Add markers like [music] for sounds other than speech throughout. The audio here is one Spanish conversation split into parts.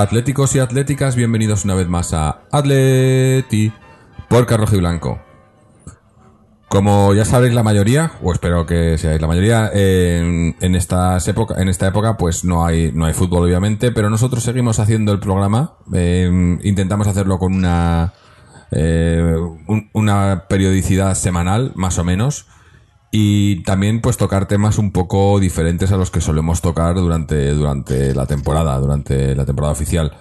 Atléticos y atléticas, bienvenidos una vez más a Atleti por Rojo y Blanco. Como ya sabéis la mayoría, o espero que seáis la mayoría, en, estas época, en esta época pues no hay, no hay fútbol obviamente, pero nosotros seguimos haciendo el programa, eh, intentamos hacerlo con una, eh, un- una periodicidad semanal, más o menos, y también pues tocar temas un poco diferentes a los que solemos tocar durante, durante la temporada, durante la temporada oficial.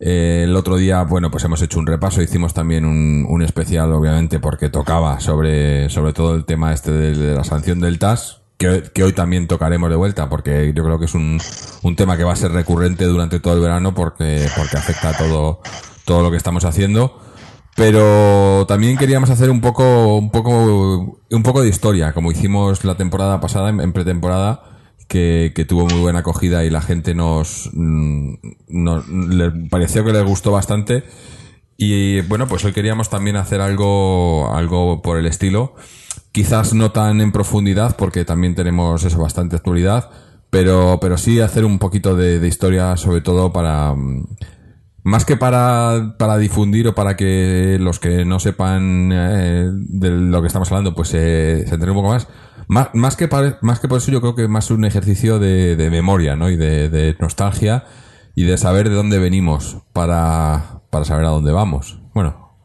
Eh, el otro día, bueno, pues hemos hecho un repaso, hicimos también un, un especial, obviamente, porque tocaba sobre, sobre todo el tema este de, la sanción del TAS, que, que hoy también tocaremos de vuelta, porque yo creo que es un, un tema que va a ser recurrente durante todo el verano, porque, porque afecta a todo, todo lo que estamos haciendo. Pero también queríamos hacer un poco, un poco, un poco de historia, como hicimos la temporada pasada, en, pretemporada, que, que tuvo muy buena acogida y la gente nos, mm, nos le pareció que les gustó bastante. Y bueno, pues hoy queríamos también hacer algo, algo por el estilo. Quizás no tan en profundidad, porque también tenemos eso bastante actualidad, pero, pero sí hacer un poquito de, de historia, sobre todo para, mm, más que para, para difundir o para que los que no sepan eh, de lo que estamos hablando, pues eh, se enteren un poco más. Más, más, que para- más que por eso, yo creo que más un ejercicio de, de memoria, ¿no? Y de, de nostalgia y de saber de dónde venimos para, para saber a dónde vamos. Bueno,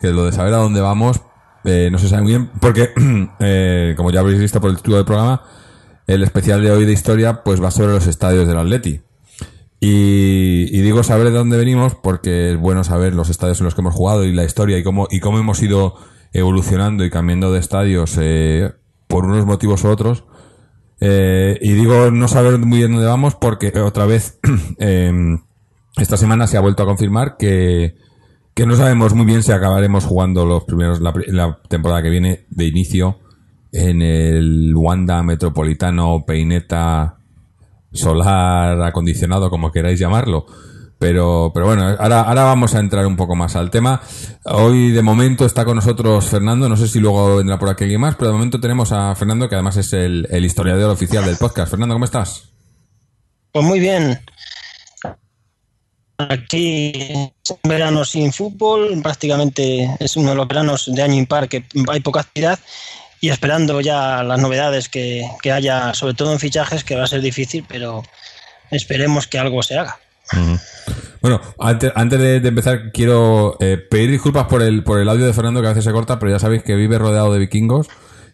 que lo de saber a dónde vamos eh, no se sabe muy bien, porque, [clears throat] eh, como ya habréis visto por el título del programa, el especial de hoy de historia pues va sobre los estadios del Atleti. Y, digo saber de dónde venimos porque es bueno saber los estadios en los que hemos jugado y la historia y cómo, y cómo hemos ido evolucionando y cambiando de estadios eh, por unos motivos u otros. Eh, y digo no saber muy bien dónde vamos porque eh, otra vez [clears throat] em, esta semana se ha vuelto a confirmar que, que no sabemos muy bien si acabaremos jugando los primeros la, la temporada que viene de inicio en el Wanda Metropolitano Peineta solar acondicionado, como queráis llamarlo. Pero, pero bueno, ahora, ahora vamos a entrar un poco más al tema. Hoy de momento está con nosotros Fernando, no sé si luego vendrá por aquí alguien más, pero de momento tenemos a Fernando, que además es el, historiador oficial del podcast. Fernando, ¿cómo estás? Pues muy bien. Aquí un verano sin fútbol, prácticamente es uno de los veranos de año impar que hay poca actividad y esperando ya las novedades que, que haya, sobre todo en fichajes, que va a ser difícil, pero esperemos que algo se haga. Bueno, antes, antes de, de empezar, quiero eh, pedir disculpas por el, por el audio de Fernando que a veces se corta, pero ya sabéis que vive rodeado de vikingos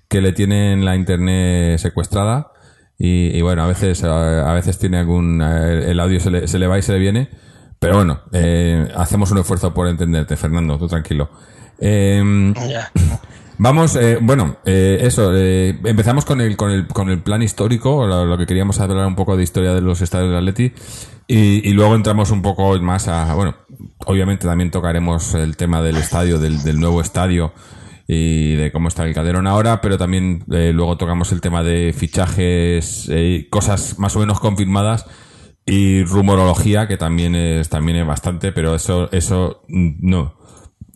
que le tienen la internet secuestrada. Y, y bueno, a veces, a, a veces tiene algún. eh, el audio se le, se le va y se le viene. Pero bueno, eh, hacemos un esfuerzo por entenderte, Fernando, tú tranquilo. Ya. Vamos, eh, bueno, eh, eso, eh, empezamos con el, con el, con el plan histórico, lo, que queríamos hablar un poco de historia de los estadios del Atleti, y, y luego entramos un poco más a, bueno, obviamente también tocaremos el tema del estadio, del, del nuevo estadio y de cómo está el Calderón ahora, pero también eh, luego tocamos el tema de fichajes, eh, cosas más o menos confirmadas y rumorología, que también es, también es bastante, pero eso, eso mm, no.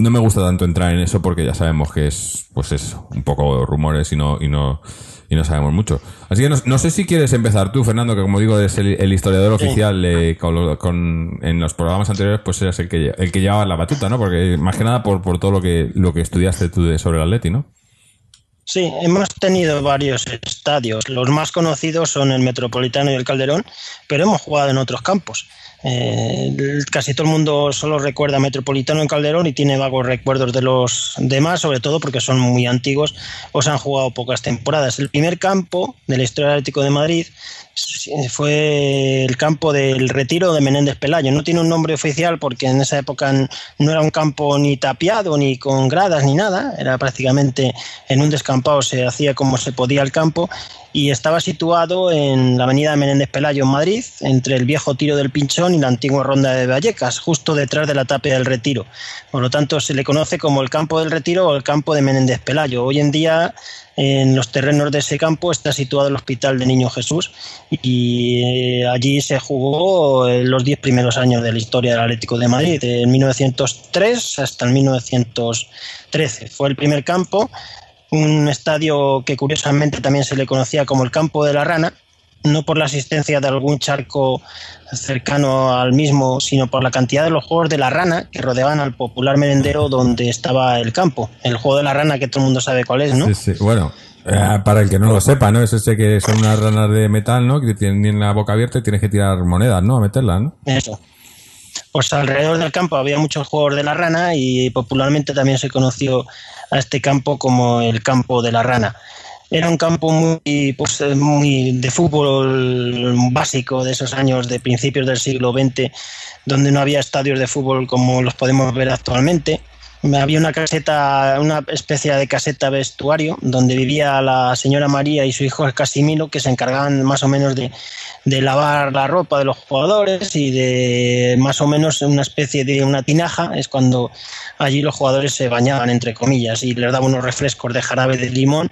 No me gusta tanto entrar en eso porque ya sabemos que es, pues es un poco rumores y no, y no, y no sabemos mucho. Así que no, no sé si quieres empezar tú, Fernando, que como digo, eres el, el historiador Sí. oficial eh, con, en los programas anteriores, pues eras el que, el que llevaba la batuta, ¿no? Porque más que nada por, por todo lo que, lo que estudiaste tú de, sobre el Atleti, ¿no? Sí, hemos tenido varios estadios. Los más conocidos son el Metropolitano y el Calderón, pero hemos jugado en otros campos. Eh, casi todo el mundo solo recuerda Metropolitano y Calderón y tiene vagos recuerdos de los demás, sobre todo porque son muy antiguos o se han jugado pocas temporadas. El primer campo de la historia del Atlético de Madrid fue el campo del retiro de Menéndez Pelayo. No tiene un nombre oficial porque en esa época no era un campo ni tapiado, ni con gradas, ni nada. Era prácticamente en un descampado, se hacía como se podía el campo. y estaba situado en la avenida Menéndez Pelayo en Madrid, entre el viejo tiro del Pinchón y la antigua ronda de Vallecas, justo detrás de la tapia del Retiro. Por lo tanto, se le conoce como el campo del Retiro o el campo de Menéndez Pelayo. Hoy en día, en los terrenos de ese campo está situado el Hospital de Niño Jesús y eh, allí se jugó eh, los diez primeros años de la historia del Atlético de Madrid, de 1903 hasta el 1913. Fue el primer campo un estadio que curiosamente también se le conocía como el Campo de la Rana, no por la existencia de algún charco cercano al mismo, sino por la cantidad de los juegos de la rana que rodeaban al popular merendero donde estaba el campo. El juego de la rana que todo el mundo sabe cuál es, ¿no? Sí, sí. Bueno, eh, para el que no lo sepa, ¿no? Es ese que son unas ranas de metal, ¿no? Que tienen la boca abierta y tienes que tirar monedas, ¿no? A meterlas, ¿no? Eso. Pues alrededor del campo había muchos juegos de la rana y popularmente también se conoció a este campo como el campo de la rana. Era un campo muy, pues, muy de fútbol básico de esos años de principios del siglo XX, donde no había estadios de fútbol como los podemos ver actualmente. Había una caseta, una especie de caseta vestuario donde vivía la señora María y su hijo Casimiro, que se encargaban más o menos de, de lavar la ropa de los jugadores y de más o menos una especie de una tinaja, es cuando allí los jugadores se bañaban, entre comillas, y les daban unos refrescos de jarabe de limón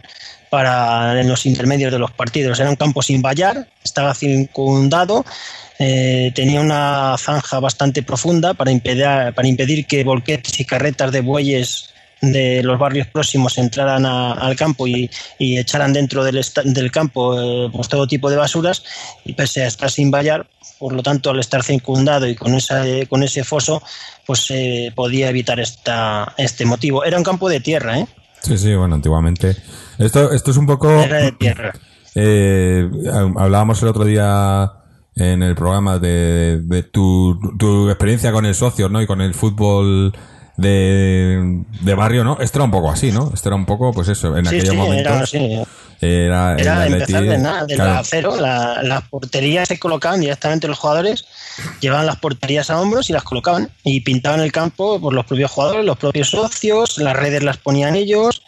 para en los intermedios de los partidos. Era un campo sin vallar, estaba circundado, eh, tenía una zanja bastante profunda para impedir, para impedir que volquetes y carretas de bueyes de los barrios próximos entraran al campo y, echaran dentro del, del campo eh, pues todo tipo de basuras y pese a estar sin vallar, por lo tanto al estar circundado y con, esa, con ese foso, pues se podía evitar esta, este motivo. Era un campo de tierra, ¿eh? Sí, sí, bueno, antiguamente. Esto, esto es un poco. Era de tierra. [clears throat] Eh, hablábamos el otro día en el programa de, de tu, tu, experiencia con el socio, ¿no? Y con el fútbol de, de, barrio, ¿no? Esto era un poco así, ¿no? Esto era un poco, pues eso, en sí, aquellos sí, momentos. Era, así. era, era el empezar Atleti- de nada, de claro. la cero. La, las porterías se colocaban directamente los jugadores, llevaban las porterías a hombros y las colocaban. Y pintaban el campo por los propios jugadores, los propios socios, las redes las ponían ellos.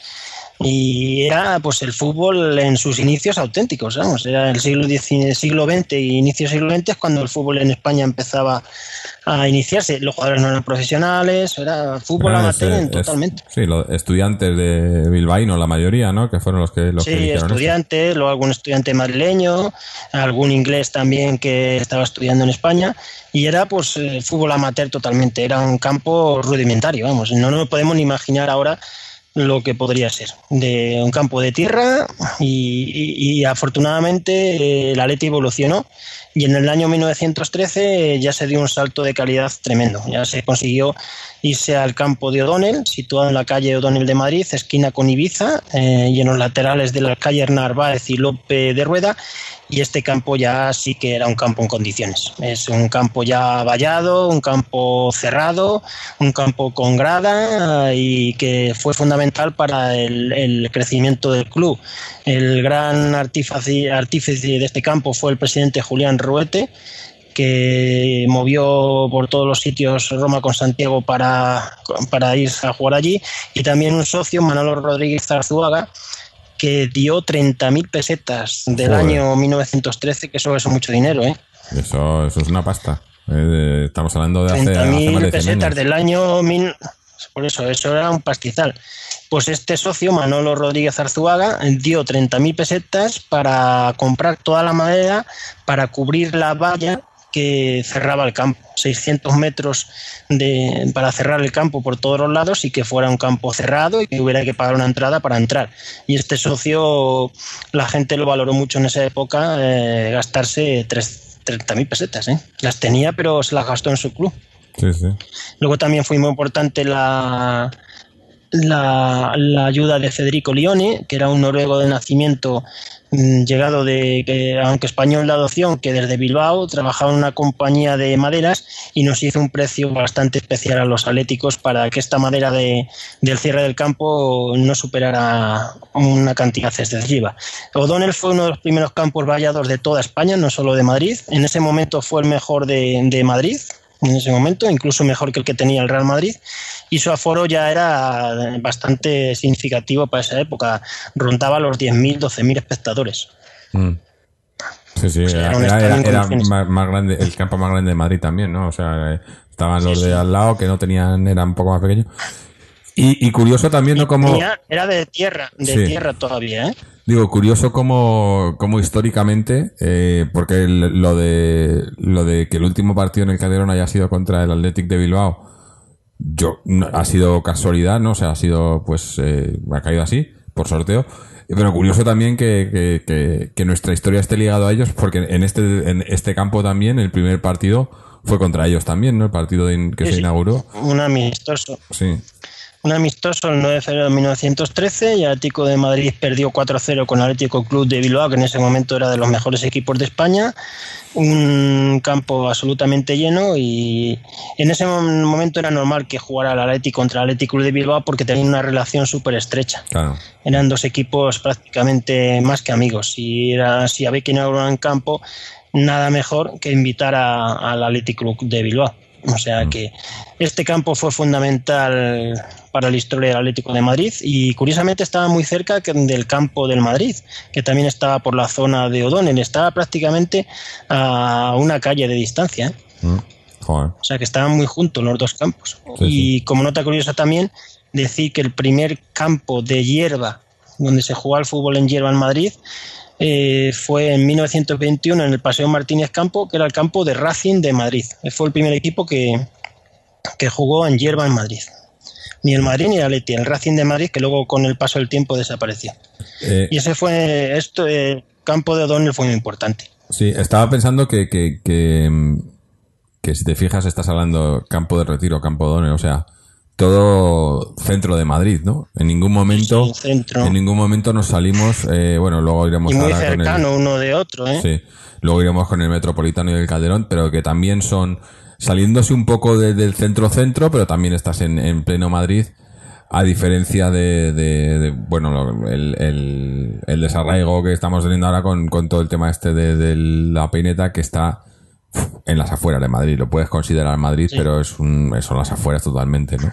Y era pues el fútbol en sus inicios auténticos, vamos, era el siglo XIX, siglo XX y inicio del siglo XX es cuando el fútbol en España empezaba a iniciarse. Los jugadores no eran profesionales, era fútbol amateur es- totalmente. sí, los estudiantes de Bilbaíno, la mayoría, ¿no? Que fueron los que, los Sí, estudiantes, luego algún estudiante madrileño, algún inglés también que estaba estudiando en España, y era pues eh, fútbol amateur totalmente, era un campo rudimentario, vamos, no nos podemos ni imaginar ahora lo que podría ser, de un campo de tierra y, y- y afortunadamente eh, el Atleti evolucionó y en el año 1913 ya se dio un salto de calidad tremendo, ya se consiguió irse al campo de O'Donnell, situado en la calle O'Donnell de Madrid, esquina con Ibiza, eh, y en los laterales de las calles Narváez y Lope de Rueda, y este campo ya sí que era un campo en condiciones. Es un campo ya vallado, un campo cerrado, un campo con grada y que fue fundamental para el, el crecimiento del club. El gran artífice, artífice de este campo fue el presidente Julián Ruete, que movió por todos los sitios Roma con Santiago para, para ir a jugar allí, y también un socio, Manolo Rodríguez Zarzuaga, que dio 30.000 pesetas del Joder. año 1913, que eso es mucho dinero, ¿eh? Eso, eso es una pasta. Eh, estamos hablando de hace, hace más 30.000 de 100 pesetas años. del año... Mil... Por eso, eso era un pastizal. Pues este socio, Manolo Rodríguez Arzuaga, dio 30.000 pesetas para comprar toda la madera para cubrir la valla que cerraba el campo. 600 metros de, para cerrar el campo por todos los lados y que fuera un campo cerrado y que hubiera que pagar una entrada para entrar. Y este socio, la gente lo valoró mucho en esa época, eh, gastarse tres- 30.000 pesetas. ¿eh? Las tenía, pero se las gastó en su club. Sí, sí. Luego también fue muy importante la, la, la ayuda de Federico Lione, que era un noruego de nacimiento llegado de, que, aunque español de adopción, que desde Bilbao trabajaba en una compañía de maderas y nos hizo un precio bastante especial a los atléticos para que esta madera de, del cierre del campo no superara una cantidad excesiva. O'Donnell fue uno de los primeros campos vallados de toda España, no solo de Madrid. En ese momento fue el mejor de, de Madrid, en ese momento, incluso mejor que el que tenía el Real Madrid, y su aforo ya era bastante significativo para esa época, rondaba los 10.000, 12.000 espectadores. Mm. Sí, sí, sea, era, más, más grande, el campo más grande de Madrid también, ¿no? O sea, eh, estaban los de al lado que no tenían, eran un poco más pequeños. Y, y curioso también, ¿no? Como, era de tierra, de Sí. tierra todavía, ¿eh? Digo, curioso como, como históricamente, eh, porque el- lo de, lo de que el último partido en el Calderón haya sido contra el Athletic de Bilbao, yo, no- ha sido casualidad, ¿no? O sea, ha sido, pues, eh, ha caído así, por sorteo. Pero curioso también que, que, que- que nuestra historia esté ligado a ellos, porque en este, en este campo también, el primer partido fue contra ellos también, ¿no? El partido de- que Sí, se inauguró. Un amistoso. Sí. Un amistoso el 9 de febrero de 1913 y el Atlético de Madrid perdió 4-0 con el Atlético Club de Bilbao, que en ese momento era de los mejores equipos de España. Un campo absolutamente lleno y en ese mom- momento era normal que jugara el Atlético contra el Atlético Club de Bilbao porque tenían una relación súper estrecha. Claro. Eran dos equipos prácticamente más que amigos. Si, era, si había inaugurar un campo, nada mejor que invitar al Atlético Club de Bilbao. O sea que este campo fue fundamental para la historia del Atlético de Madrid y curiosamente estaba muy cerca del campo del Madrid, que también estaba por la zona de O'Donnell, estaba prácticamente a una calle de distancia. ¿eh? Mm. Joder. O sea que estaban muy juntos los dos campos. Sí, y como nota curiosa también, decir que el primer campo de hierba donde se jugaba el fútbol en hierba en Madrid eh, fue en 1921 en el Paseo Martínez Campo, que era el campo de Racing de Madrid. Fue el primer equipo que, que jugó en hierba en Madrid. Ni el Madrid ni el Atleti, el Racing de Madrid, que luego con el paso del tiempo desapareció. Eh, Y ese fue, esto, el campo de O'Donnell fue muy importante. Sí, estaba pensando que, que, que, que si te fijas estás hablando campo de retiro, campo Done, o sea, todo centro de Madrid, ¿no? En ningún momento, Sí, centro. en ningún momento nos salimos, eh, bueno, luego iremos Y muy ahora con el- cercano uno de otro, ¿eh? Sí, luego iremos con el Metropolitano y el Calderón, pero que también son saliéndose un poco de- del centro-centro, pero también estás en, en pleno Madrid, a diferencia de, de- de, bueno, el, el, el desarraigo que estamos teniendo ahora con, con todo el tema este de, de la peineta que está en las afueras de Madrid. Lo puedes considerar Madrid, pero es un, son las afueras totalmente, ¿no?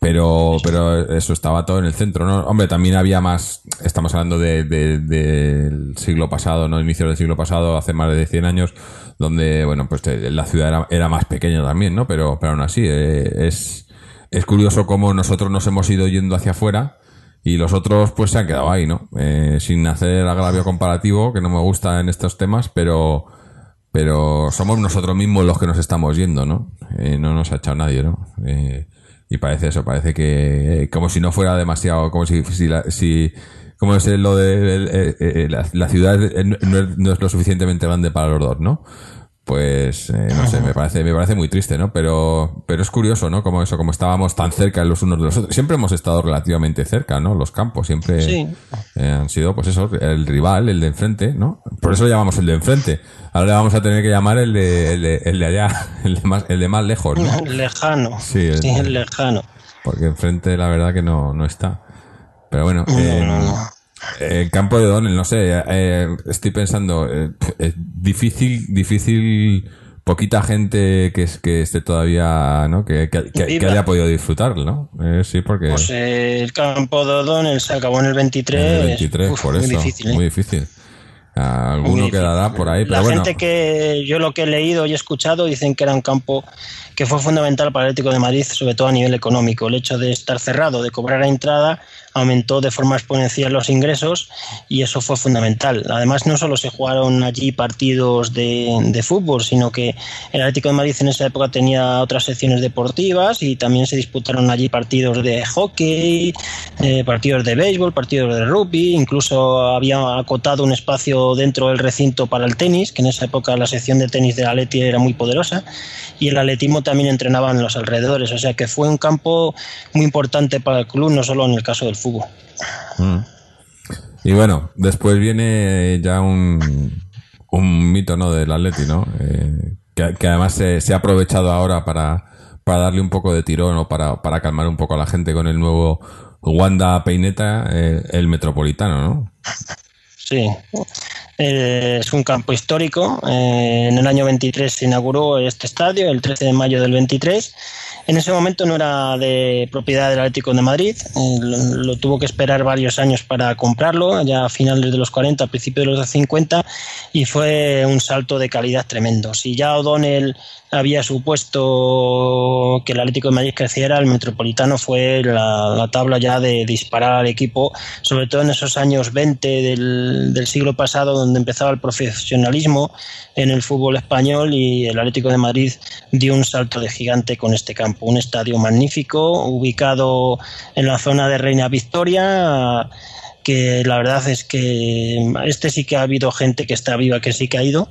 Pero, pero eso estaba todo en el centro, ¿no? Hombre, también había más, estamos hablando de, de- del siglo pasado, ¿no? Inicios del siglo pasado, hace más de 100 años, donde, bueno, pues eh, la ciudad era, era más pequeña también, ¿no? Pero, pero aún así, eh, es, es curioso cómo nosotros nos hemos ido yendo hacia afuera y los otros pues se han quedado ahí, ¿no? Eh, sin hacer agravio comparativo, que no me gusta en estos temas, pero, pero somos nosotros mismos los que nos estamos yendo, ¿no? Eh, no nos ha echado nadie, ¿no? Eh, y parece eso, parece que eh, como si no fuera demasiado, como si, si, la- si como es lo de eh, eh, la, la ciudad no, no es lo suficientemente grande para los dos, ¿no? Pues eh, no sé, me parece, me parece muy triste, ¿no? Pero, pero es curioso, ¿no? Como eso, como estábamos tan cerca los unos de los otros. Siempre hemos estado relativamente cerca, ¿no? Los campos siempre Sí. eh, han sido, pues eso, el rival, el de enfrente, ¿no? Por eso lo llamamos el de enfrente. Ahora le vamos a tener que llamar el de, el de, el de allá, [laughs] el de más, el de más lejos, ¿no? Lejano. Sí, es lejano. Porque enfrente la verdad que no, no está. Pero bueno, No, eh, no, no. El campo de Donel, no sé, eh, estoy pensando, eh, es difícil, difícil, poquita gente que, es- que esté todavía, ¿no? Que, que, que- que Viva. haya podido disfrutarlo, ¿no? Eh, sí, porque Pues eh, el campo de O'Donnell se acabó en el 23. en el 23, Uf, por muy eso, difícil, ¿eh? muy difícil. Alguno quedará por ahí, pero La bueno. gente que yo lo que he leído y escuchado dicen que era un campo que fue fundamental para el Atlético de Madrid, sobre todo a nivel económico. El hecho de estar cerrado, de cobrar a entrada, aumentó de forma exponencial los ingresos y eso fue fundamental. Además, no solo se jugaron allí partidos de, de fútbol, sino que el Atlético de Madrid en esa época tenía otras secciones deportivas y también se disputaron allí partidos de hockey, eh, partidos de béisbol, partidos de rugby, incluso había acotado un espacio dentro del recinto para el tenis, que en esa época la sección de tenis del Atleti era muy poderosa, y el atletismo también entrenaba en los alrededores, o sea que fue un campo muy importante para el club, no solo en el caso del fútbol. Mm. Y bueno, después viene ya un, un mito, ¿no? Del Atleti, ¿no? Eh, que, que además se, se ha aprovechado ahora para, para darle un poco de tirón o para, para calmar un poco a la gente con el nuevo Wanda Peineta, eh, el Metropolitano, ¿no? Sí. Eh, es un campo histórico. Eh, en el año 23 se inauguró este estadio, el 13 de mayo del 23. En ese momento no era de propiedad del Atlético de Madrid, eh, lo, lo, tuvo que esperar varios años para comprarlo, ya a finales de los 40, a principios de los 50, y fue un salto de calidad tremendo. Si ya O'Donnell había supuesto que el Atlético de Madrid creciera, el Metropolitano fue la, la, tabla ya de disparar al equipo, sobre todo en esos años 20 del, del, siglo pasado, donde empezaba el profesionalismo en el fútbol español y el Atlético de Madrid dio un salto de gigante con este campo. Un estadio magnífico, ubicado en la zona de Reina Victoria que la verdad es que este sí que ha habido gente que está viva que sí que ha ido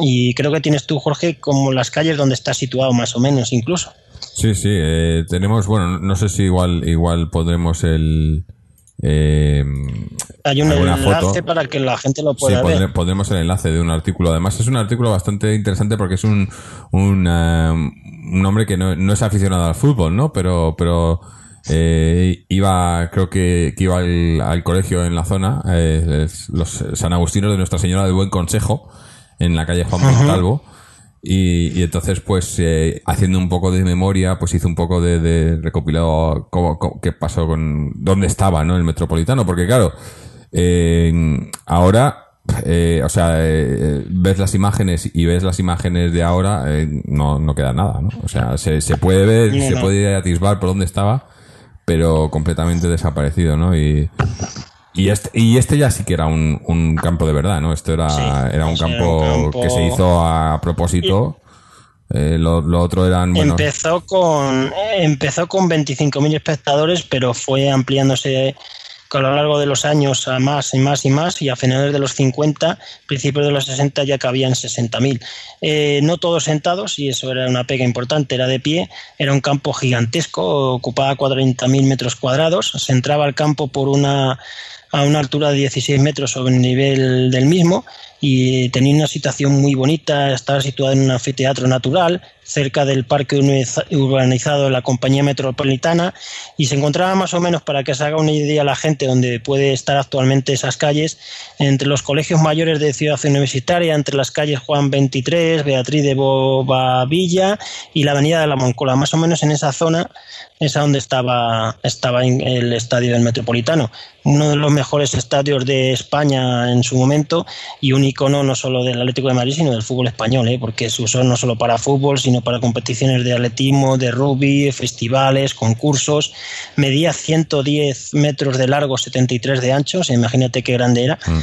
y creo que tienes tú, Jorge, como las calles donde está situado más o menos incluso. Sí, sí, eh, tenemos, bueno, no sé si igual, igual podremos el... Eh, Hay un enlace foto. para que la gente lo pueda sí, ver. Pondremos el enlace de un artículo. Además, es un artículo bastante interesante porque es un, un, uh, un hombre que no, no, es aficionado al fútbol, ¿no? Pero, pero eh, iba, creo que, que iba al, al, colegio en la zona, eh, los San Agustinos de Nuestra Señora del Buen Consejo en la calle Juan Montalvo. Y, y, entonces, pues, eh, haciendo un poco de memoria, pues hizo un poco de, de recopilado cómo, cómo, qué pasó con, dónde estaba, ¿no? El metropolitano, porque claro, eh, ahora, eh, o sea, eh, ves las imágenes y ves las imágenes de ahora, eh, no, no queda nada, ¿no? O sea, se, se puede ver, no, se no. puede atisbar por dónde estaba, pero completamente desaparecido, ¿no? Y, y este, y este ya sí que era un, un campo de verdad, ¿no? Esto era, sí, era, un, campo era un, campo que se hizo a propósito. Eh, lo, lo, otro eran. Bueno... Empezó con empezó con 25.000 espectadores, pero fue ampliándose a lo largo de los años a más y más y más y a finales de los 50, principios de los 60 ya cabían 60.000. Eh, no todos sentados y eso era una pega importante, era de pie, era un campo gigantesco, ocupaba 40.000 metros cuadrados, se entraba al campo por una a una altura de 16 metros sobre el nivel del mismo y tenía una situación muy bonita, estaba situada en un anfiteatro natural cerca del parque urbanizado de la compañía metropolitana y se encontraba más o menos para que se haga una idea la gente donde puede estar actualmente esas calles entre los colegios mayores de Ciudad Universitaria entre las calles Juan 23, Beatriz de Bobavilla y la avenida de la Moncola más o menos en esa zona es donde estaba, estaba el estadio del Metropolitano uno de los mejores estadios de España en su momento y un icono no solo del Atlético de Madrid, sino del fútbol español, ¿eh? porque se usó no solo para fútbol, sino para competiciones de atletismo, de rugby, festivales, concursos. Medía 110 metros de largo, 73 de ancho, o sea, imagínate qué grande era. Mm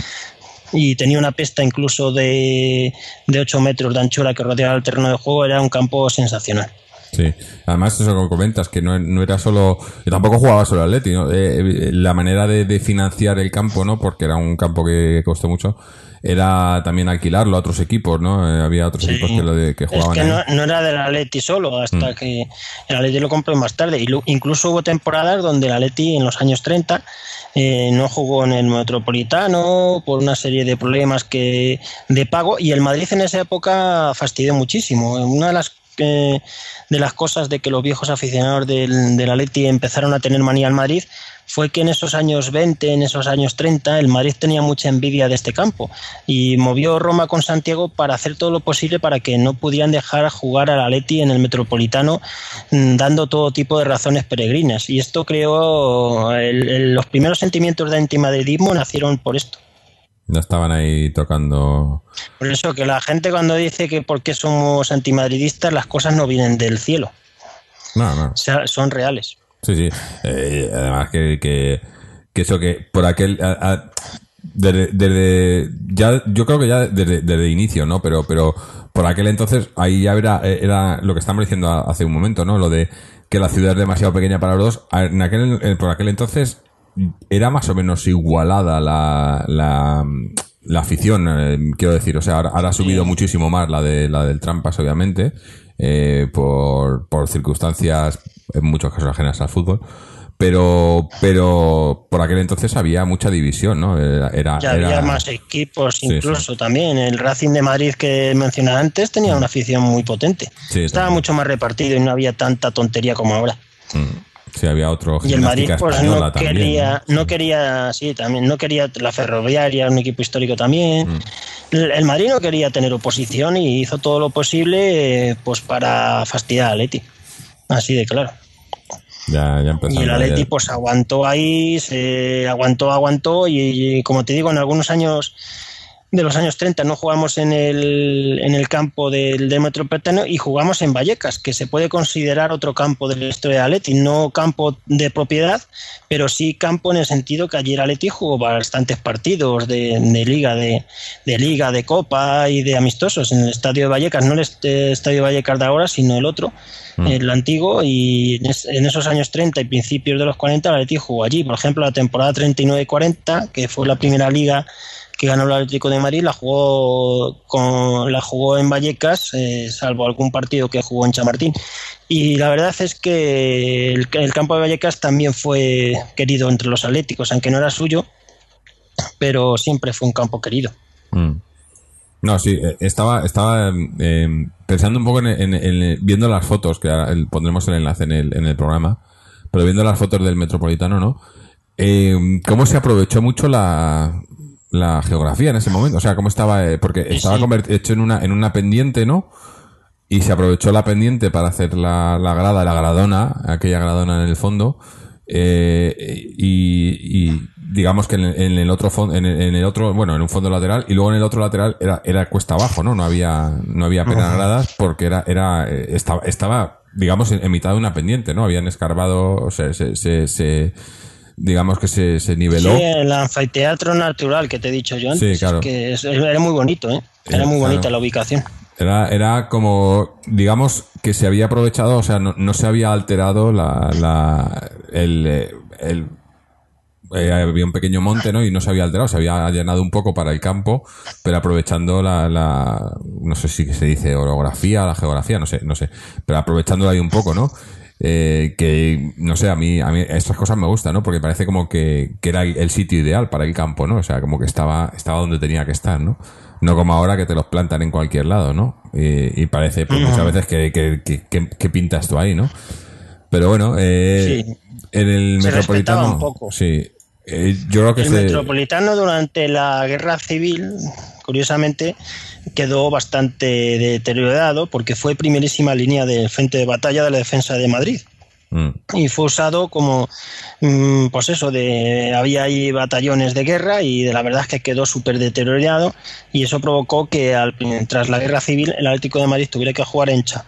y tenía una pista incluso de, de 8 metros de anchura que rodeaba el terreno de juego, era un campo sensacional. Sí, además eso que comentas, que no, no era solo, yo tampoco jugaba solo Atleti, ¿no? Eh, la manera de, de, financiar el campo, ¿no? Porque era un campo que costó mucho, era también alquilarlo a otros equipos, ¿no? Eh, había otros sí. equipos que, lo de, que jugaban. Es que no, no, era del Atleti solo, hasta mm. que el Atleti lo compró más tarde. Y lo, incluso hubo temporadas donde el Atleti en los años 30 eh, no jugó en el Metropolitano por una serie de problemas que de pago y el Madrid en esa época fastidió muchísimo. Una de las de las cosas de que los viejos aficionados del, del Atleti empezaron a tener manía al Madrid fue que en esos años 20, en esos años 30, el Madrid tenía mucha envidia de este campo y movió Roma con Santiago para hacer todo lo posible para que no pudieran dejar jugar al Atleti en el Metropolitano dando todo tipo de razones peregrinas y esto creó el, el, los primeros sentimientos de antimadridismo nacieron por esto. Ya estaban ahí tocando. Por eso que la gente cuando dice que porque somos antimadridistas las cosas no vienen del cielo. No, no. O sea, son reales. Sí, sí. Eh, además que, que, que, eso que por aquel... A, a, desde, desde, ya yo creo que ya desde, desde inicio no pero pero por aquel entonces ahí ya era, era lo que estamos diciendo hace un momento no lo de que la ciudad es demasiado pequeña para los dos en aquel por aquel entonces era más o menos igualada la, la, la afición, eh, quiero decir. O sea, ahora, ahora ha subido muchísimo más la de la del Trampas, obviamente, eh, por, por circunstancias en muchos casos ajenas al fútbol. Pero, pero por aquel entonces había mucha división, ¿no? Era, ya había era... más equipos, incluso sí, sí. también. El Racing de Madrid que mencionaba antes tenía una afición muy potente. Estaba también. mucho más repartido y no había tanta tontería como ahora. Mm. Sí, había otro y el Madrid pues no también, quería, ¿no? no quería, sí, también no quería la ferroviaria, un equipo histórico también. Mm. El, el Madrid no quería tener oposición y hizo todo lo posible, pues para fastidiar a Leti. Así de claro. Ya, ya Y el Atleti pues aguantó ahí, se aguantó, aguantó y, y como te digo, en algunos años de los años 30 no jugamos en el, en el campo del, del Metropolitano y jugamos en Vallecas, que se puede considerar otro campo de la historia de Atleti, no campo de propiedad, pero sí campo en el sentido que ayer Atleti jugó bastantes partidos de, de liga, de, de liga, de copa y de amistosos en el estadio de Vallecas, no el est- estadio de Vallecas de ahora, sino el otro, Mm. el antiguo, y en, es- en esos años 30 y principios de los 40 el Atleti jugó allí. Por ejemplo, la temporada 39-40, que fue la primera liga que ganó el Atlético de Madrid, la jugó con, la jugó en Vallecas, eh, salvo algún partido que jugó en Chamartín. Y la verdad es que el, campo de Vallecas también fue querido entre los atléticos, aunque no era suyo, pero siempre fue un campo querido. Mm. No, sí, eh, estaba, estaba eh, pensando un poco en, en- en- viendo las fotos, que pondremos el enlace en el, en el programa, pero viendo las fotos del Metropolitano, ¿no? Eh, ¿Cómo se aprovechó mucho la, la geografía en ese momento? O sea, ¿cómo estaba? eh, porque estaba sí. hecho en una, en una pendiente, ¿no? Y se aprovechó la pendiente para hacer la, la grada, la gradona, aquella gradona en el fondo. eh, y, y digamos que en el, en el otro fondo, en el, en el otro, bueno, en un fondo lateral, y luego en el otro lateral era, era cuesta abajo, ¿no? No había, no había apenas gradas porque era, era, eh, estaba, estaba, digamos, en, en mitad de una pendiente, ¿no? Habían escarbado, o sea, se, se, se- digamos que se, se niveló. Sí, el anfiteatro natural que te he dicho yo antes, Sí, claro. que es- era muy bonito, ¿eh? Era Eh, muy bonita claro. la ubicación. Era, era como, digamos, que se había aprovechado, o sea, no, no se había alterado la, la, el, eh, el- eh, había un pequeño monte, ¿no? Y no se había alterado, se había allanado un poco para el campo, pero aprovechando la, la no sé si se dice orografía, la geografía, no sé, no sé, pero aprovechándola ahí un poco, ¿no? Eh, que, no sé, a mí, a mí estas cosas me gustan, ¿no? Porque parece como que, que era el sitio ideal para el campo, ¿no? O sea, como que estaba, estaba donde tenía que estar, ¿no? No como ahora que te los plantan en cualquier lado, ¿no? Y, y parece pues, muchas veces que, que, que, que- pintas tú ahí, ¿no? Pero bueno, eh, Sí. en el Se metropolitano. un poco. Sí. Eh, yo creo que El se- metropolitano durante la guerra civil, curiosamente, quedó bastante deteriorado porque fue primerísima línea del frente de batalla de la defensa de Madrid. Mm, y fue usado como mm, pues eso de había ahí batallones de guerra y de la verdad es que quedó súper deteriorado y eso provocó que al, tras la guerra civil el Atlético de Madrid tuviera que jugar en Cha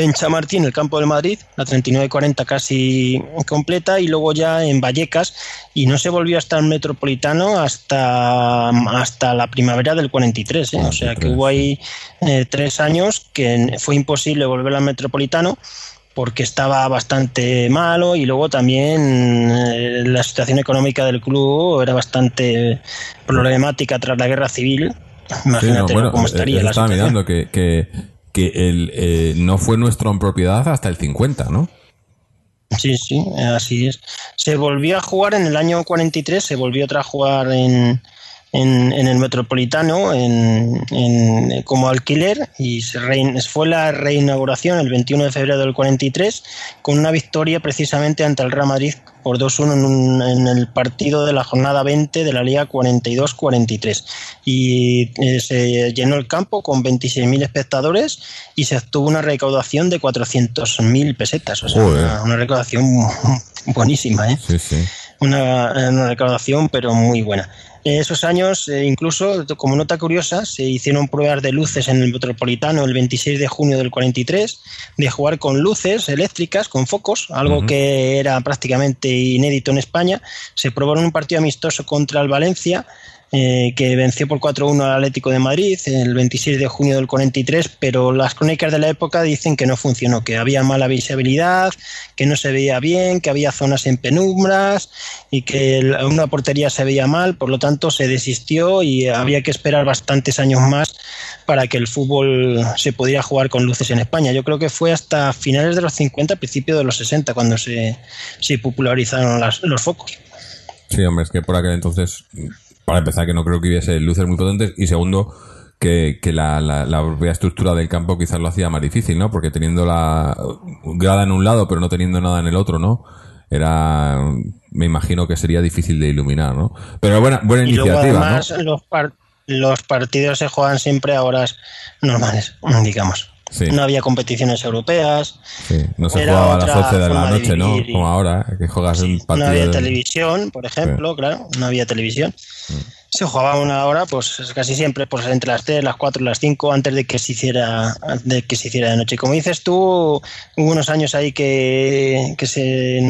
en Chamartín, el campo de Madrid, la 39-40 casi completa, y luego ya en Vallecas, y no se volvió hasta el Metropolitano hasta, hasta la primavera del 43, ¿eh? o sea que 43. hubo ahí eh, tres años que fue imposible volver al Metropolitano porque estaba bastante malo y luego también eh, la situación económica del club era bastante problemática tras la guerra civil. sí, no, Imagínate bueno, cómo eh, estaría la estaba situación. mirando que, que, que el, eh, no fue nuestro en propiedad hasta el 50, ¿no? Sí, sí, así es. Se volvió a jugar en el año 43, se volvió otra a jugar en, en, en el Metropolitano en, en- como alquiler y se rein- fue la reinauguración el 21 de febrero del 43 con una victoria precisamente ante el Real Madrid por 2-1 en, un- en el partido de la jornada 20 de la Liga 42-43 y eh, se llenó el campo con 26.000 espectadores y se obtuvo una recaudación de 400.000 pesetas, o sea, una, una recaudación buenísima, ¿eh? Sí, sí. Una, una recaudación, pero muy buena. En esos años, eh, incluso como nota curiosa, se hicieron pruebas de luces en el Metropolitano el 26 de junio del 43, de jugar con luces eléctricas, con focos, algo que era prácticamente inédito en España. Se probó en un partido amistoso contra el Valencia, eh, que venció por 4-1 al Atlético de Madrid el 26 de junio del 43, pero las crónicas de la época dicen que no funcionó, que había mala visibilidad, que no se veía bien, que había zonas en penumbras y que una portería se veía mal, por lo tanto se desistió y había que esperar bastantes años más para que el fútbol se pudiera jugar con luces en España. Yo creo que fue hasta finales de los 50, principios de los 60 cuando se, se popularizaron las- los focos. Sí, hombre, es que por aquel entonces, para empezar, que no creo que hubiese luces muy potentes, y segundo, que, que la, la, la propia estructura del campo quizás lo hacía más difícil, ¿no? Porque teniendo la grada en un lado, pero no teniendo nada en el otro, ¿no? era, me imagino que sería difícil de iluminar, ¿no? Pero buena, buena Y luego iniciativa, además ¿no? los, par- los partidos se juegan siempre a horas normales, digamos. Sí. No había competiciones europeas, Sí, no se jugaba a las otra 11 de la noche, ¿no? y- Como ahora, que juegas un no partido. había de- televisión, por ejemplo, claro, no había televisión. Mm. Se jugaba una hora, pues casi siempre, pues entre las 3, las 4 y las 5, antes de que se hiciera de que se hiciera de noche. Como dices tú, hubo unos años ahí que, que se,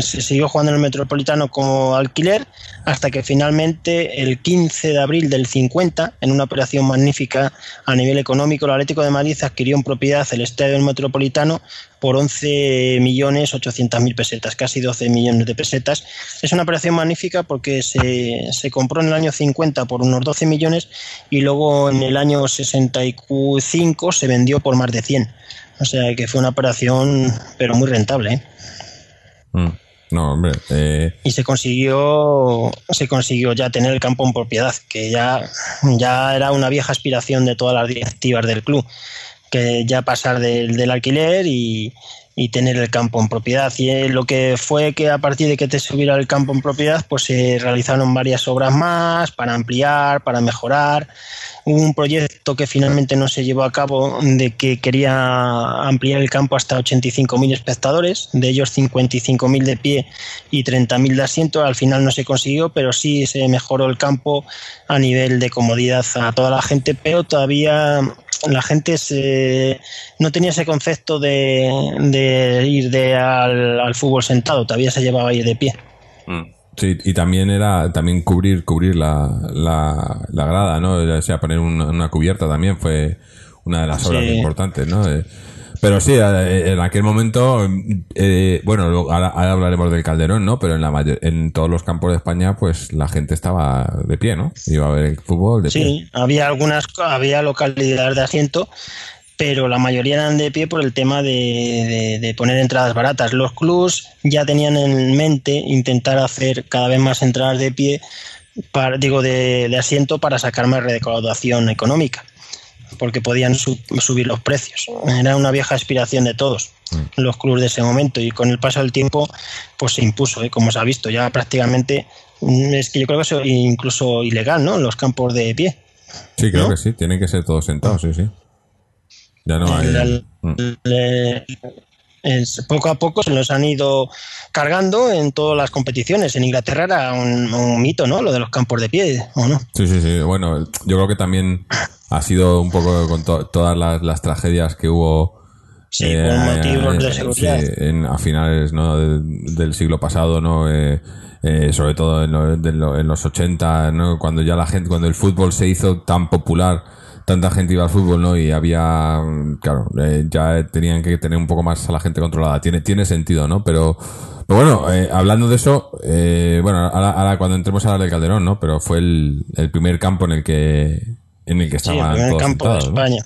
se siguió jugando en el Metropolitano como alquiler, hasta que finalmente el 15 de abril del 50, en una operación magnífica a nivel económico, el Atlético de Madrid adquirió en propiedad el Estadio del Metropolitano por 11.800.000 pesetas, casi 12 millones de pesetas. Es una operación magnífica porque se, se compró en el año 50 por unos 12 millones y luego en el año 65 se vendió por más de 100. O sea que fue una operación, pero muy rentable. ¿eh? Mm. No, hombre. eh, y se consiguió se consiguió ya tener el campo en propiedad que ya ya era una vieja aspiración de todas las directivas del club que ya pasar del, del alquiler y, y tener el campo en propiedad y eh, lo que fue que a partir de que te subiera el campo en propiedad pues se realizaron varias obras más para ampliar para mejorar hubo un proyecto que finalmente no se llevó a cabo de que quería ampliar el campo hasta 85.000 espectadores, de ellos 55.000 de pie y 30.000 de asiento. Al final no se consiguió, pero sí se mejoró el campo a nivel de comodidad a toda la gente, pero todavía la gente se, no tenía ese concepto de, de ir de al, al fútbol sentado, todavía se llevaba a ir de pie. Sí, y también era también cubrir cubrir la, la, la grada, ¿no? O sea, poner una, una cubierta también fue una de las obras Sí. importantes, ¿no? Eh, pero sí, eh, en aquel momento, eh, bueno, ahora, ahora hablaremos del Calderón, ¿no? Pero en la mayor, en todos los campos de España, pues la gente estaba de pie, ¿no? Iba a ver el fútbol de pie. Sí, había algunas, había localidades de asiento, pero la mayoría eran de pie por el tema de, de- de poner entradas baratas. Los clubs ya tenían en mente intentar hacer cada vez más entradas de pie, para, digo, de, de asiento para sacar más recaudación económica, porque podían su- subir los precios. Era una vieja aspiración de todos los clubes de ese momento y con el paso del tiempo pues se impuso, ¿eh? como se ha visto, ya prácticamente mm, es que yo creo que es incluso ilegal, ¿no? Los campos de pie. Sí, creo ¿no? que sí, tienen que ser todos sentados, sí, sí. Ya no hay. El- Mm. Es- poco a poco se los han ido cargando en todas las competiciones. En Inglaterra era un, un mito, ¿no? Lo de los campos de pie, ¿o no? Sí, sí, sí. Bueno, yo creo que también ha sido un poco con to- todas las, las tragedias que hubo. Sí, eh, por motivos de eh, seguridad. sí, en- a finales ¿no? del, del siglo pasado, ¿no? Eh, eh, sobre todo en, lo- de lo- en los 80, ¿no? Cuando ya la gente, cuando el fútbol se hizo tan popular, tanta gente iba al fútbol, ¿no? Y había, claro, eh, ya tenían que tener un poco más a la gente controlada. Tiene, tiene sentido, ¿no? Pero, pero bueno, eh, hablando de eso, eh, bueno, ahora, ahora cuando entremos a hablar del Calderón, ¿no? Pero fue el, el primer campo en el que, en el que Sí, el estaban primer todos campo sentados, de ¿no? España.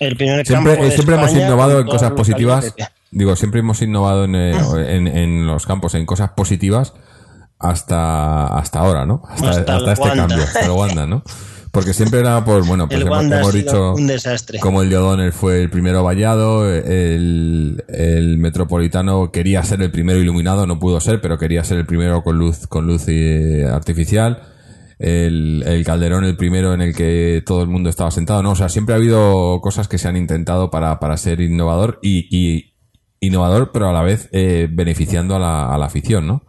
El primer Siempre, campo eh, de siempre hemos innovado en cosas positivas. localidades de. Digo, siempre hemos innovado en, eh, en, en los campos, en cosas positivas hasta, hasta ahora, ¿no? Hasta, Hasta hasta el este cambio, hasta Wanda, ¿no? [laughs] Porque siempre era por, bueno, pues El hemos, dicho un desastre. como el de O'Donnell fue el primero vallado, el, el Metropolitano quería ser el primero iluminado, no pudo ser, pero quería ser el primero con luz, con luz eh, artificial. El, el Calderón el primero en el que todo el mundo estaba sentado, ¿no? O sea, siempre ha habido cosas que se han intentado para, para ser innovador y, y innovador, pero a la vez eh, beneficiando a la, a la afición, ¿no?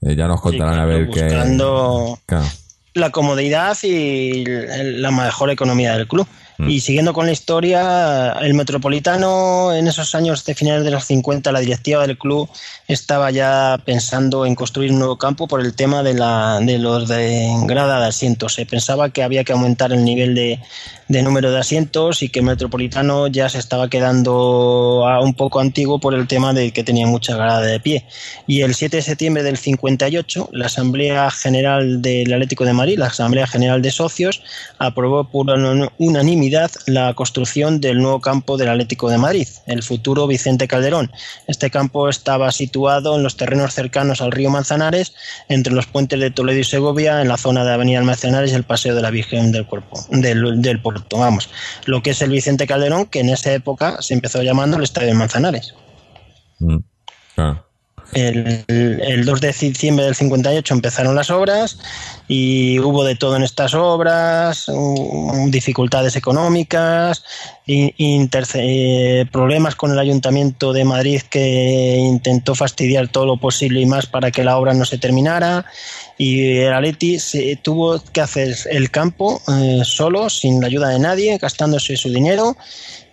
Eh, ya nos Sí, contarán claro, a ver qué. buscando Claro. La comodidad y la mejor economía del club. Y siguiendo con la historia, el Metropolitano en esos años de finales de los 50, la directiva del club estaba ya pensando en construir un nuevo campo por el tema de, la, de los de grada de asientos. Se pensaba que había que aumentar el nivel de, de número de asientos y que el Metropolitano ya se estaba quedando a- un poco antiguo por el tema de que tenía mucha grada de pie. Y el 7 de septiembre del 58, la Asamblea General del Atlético de Madrid, la Asamblea General de Socios, aprobó por una- la construcción del nuevo campo del Atlético de Madrid, el futuro Vicente Calderón. Este campo estaba situado en los terrenos cercanos al río Manzanares, entre los puentes de Toledo y Segovia, en la zona de Avenida Manzanares y el Paseo de la Virgen del Cuerpo, del, Puerto, vamos. Lo que es el Vicente Calderón, que en esa época se empezó llamando el Estadio de Manzanares. Mm. El, el 2 de diciembre del 58 empezaron las obras y hubo de todo en estas obras, um, dificultades económicas, eh, problemas con el Ayuntamiento de Madrid que intentó fastidiar todo lo posible y más para que la obra no se terminara. Y el Atleti se tuvo que hacer el campo eh, solo, sin la ayuda de nadie, gastándose su dinero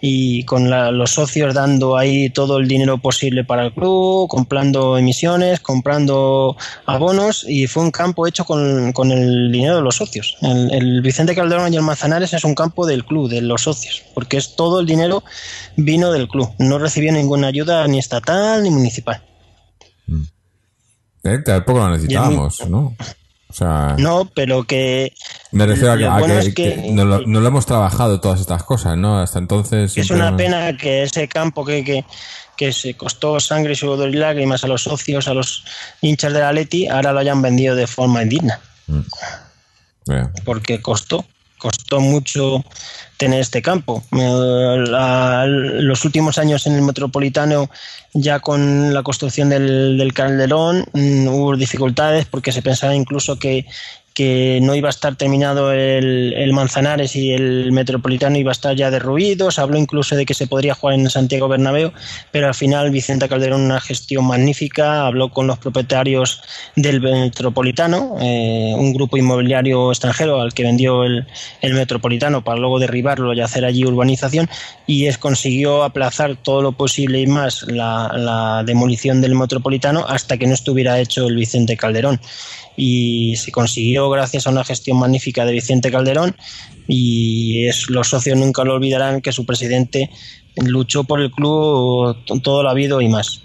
y con la- los socios dando ahí todo el dinero posible para el club, comprando emisiones, comprando abonos y fue un campo hecho con, con el dinero de los socios. El, el Vicente Calderón y el Manzanares es un campo del club, de los socios, porque es todo el dinero vino del club. No recibió ninguna ayuda ni estatal ni municipal. Eh, Tampoco lo necesitábamos, ¿no? O sea, No, pero que me refiero a que, a bueno que- es que- que no, lo, no lo hemos trabajado todas estas cosas, ¿no? Hasta entonces. Es una hemos- pena que ese campo que, que, que se costó sangre, sudor y lágrimas a los socios, a los hinchas del Atleti, ahora lo hayan vendido de forma indigna, Eh, porque costó, costó mucho tener este campo. La- los últimos años en el Metropolitano, ya con la construcción del, del Calderón, mm, hubo dificultades porque se pensaba incluso que que no iba a estar terminado el, Manzanares y el Metropolitano iba a estar ya derruido. Se habló incluso de que se podría jugar en Santiago Bernabéu, pero al final Vicente Calderón, una gestión magnífica, habló con los propietarios del Metropolitano, eh, un grupo inmobiliario extranjero al que vendió el, Metropolitano para luego derribarlo y hacer allí urbanización, y es consiguió aplazar todo lo posible y más la demolición del Metropolitano hasta que no estuviera hecho el Vicente Calderón y se consiguió gracias a una gestión magnífica de Vicente Calderón y es, los socios nunca lo olvidarán que su presidente luchó por el club todo lo habido y más.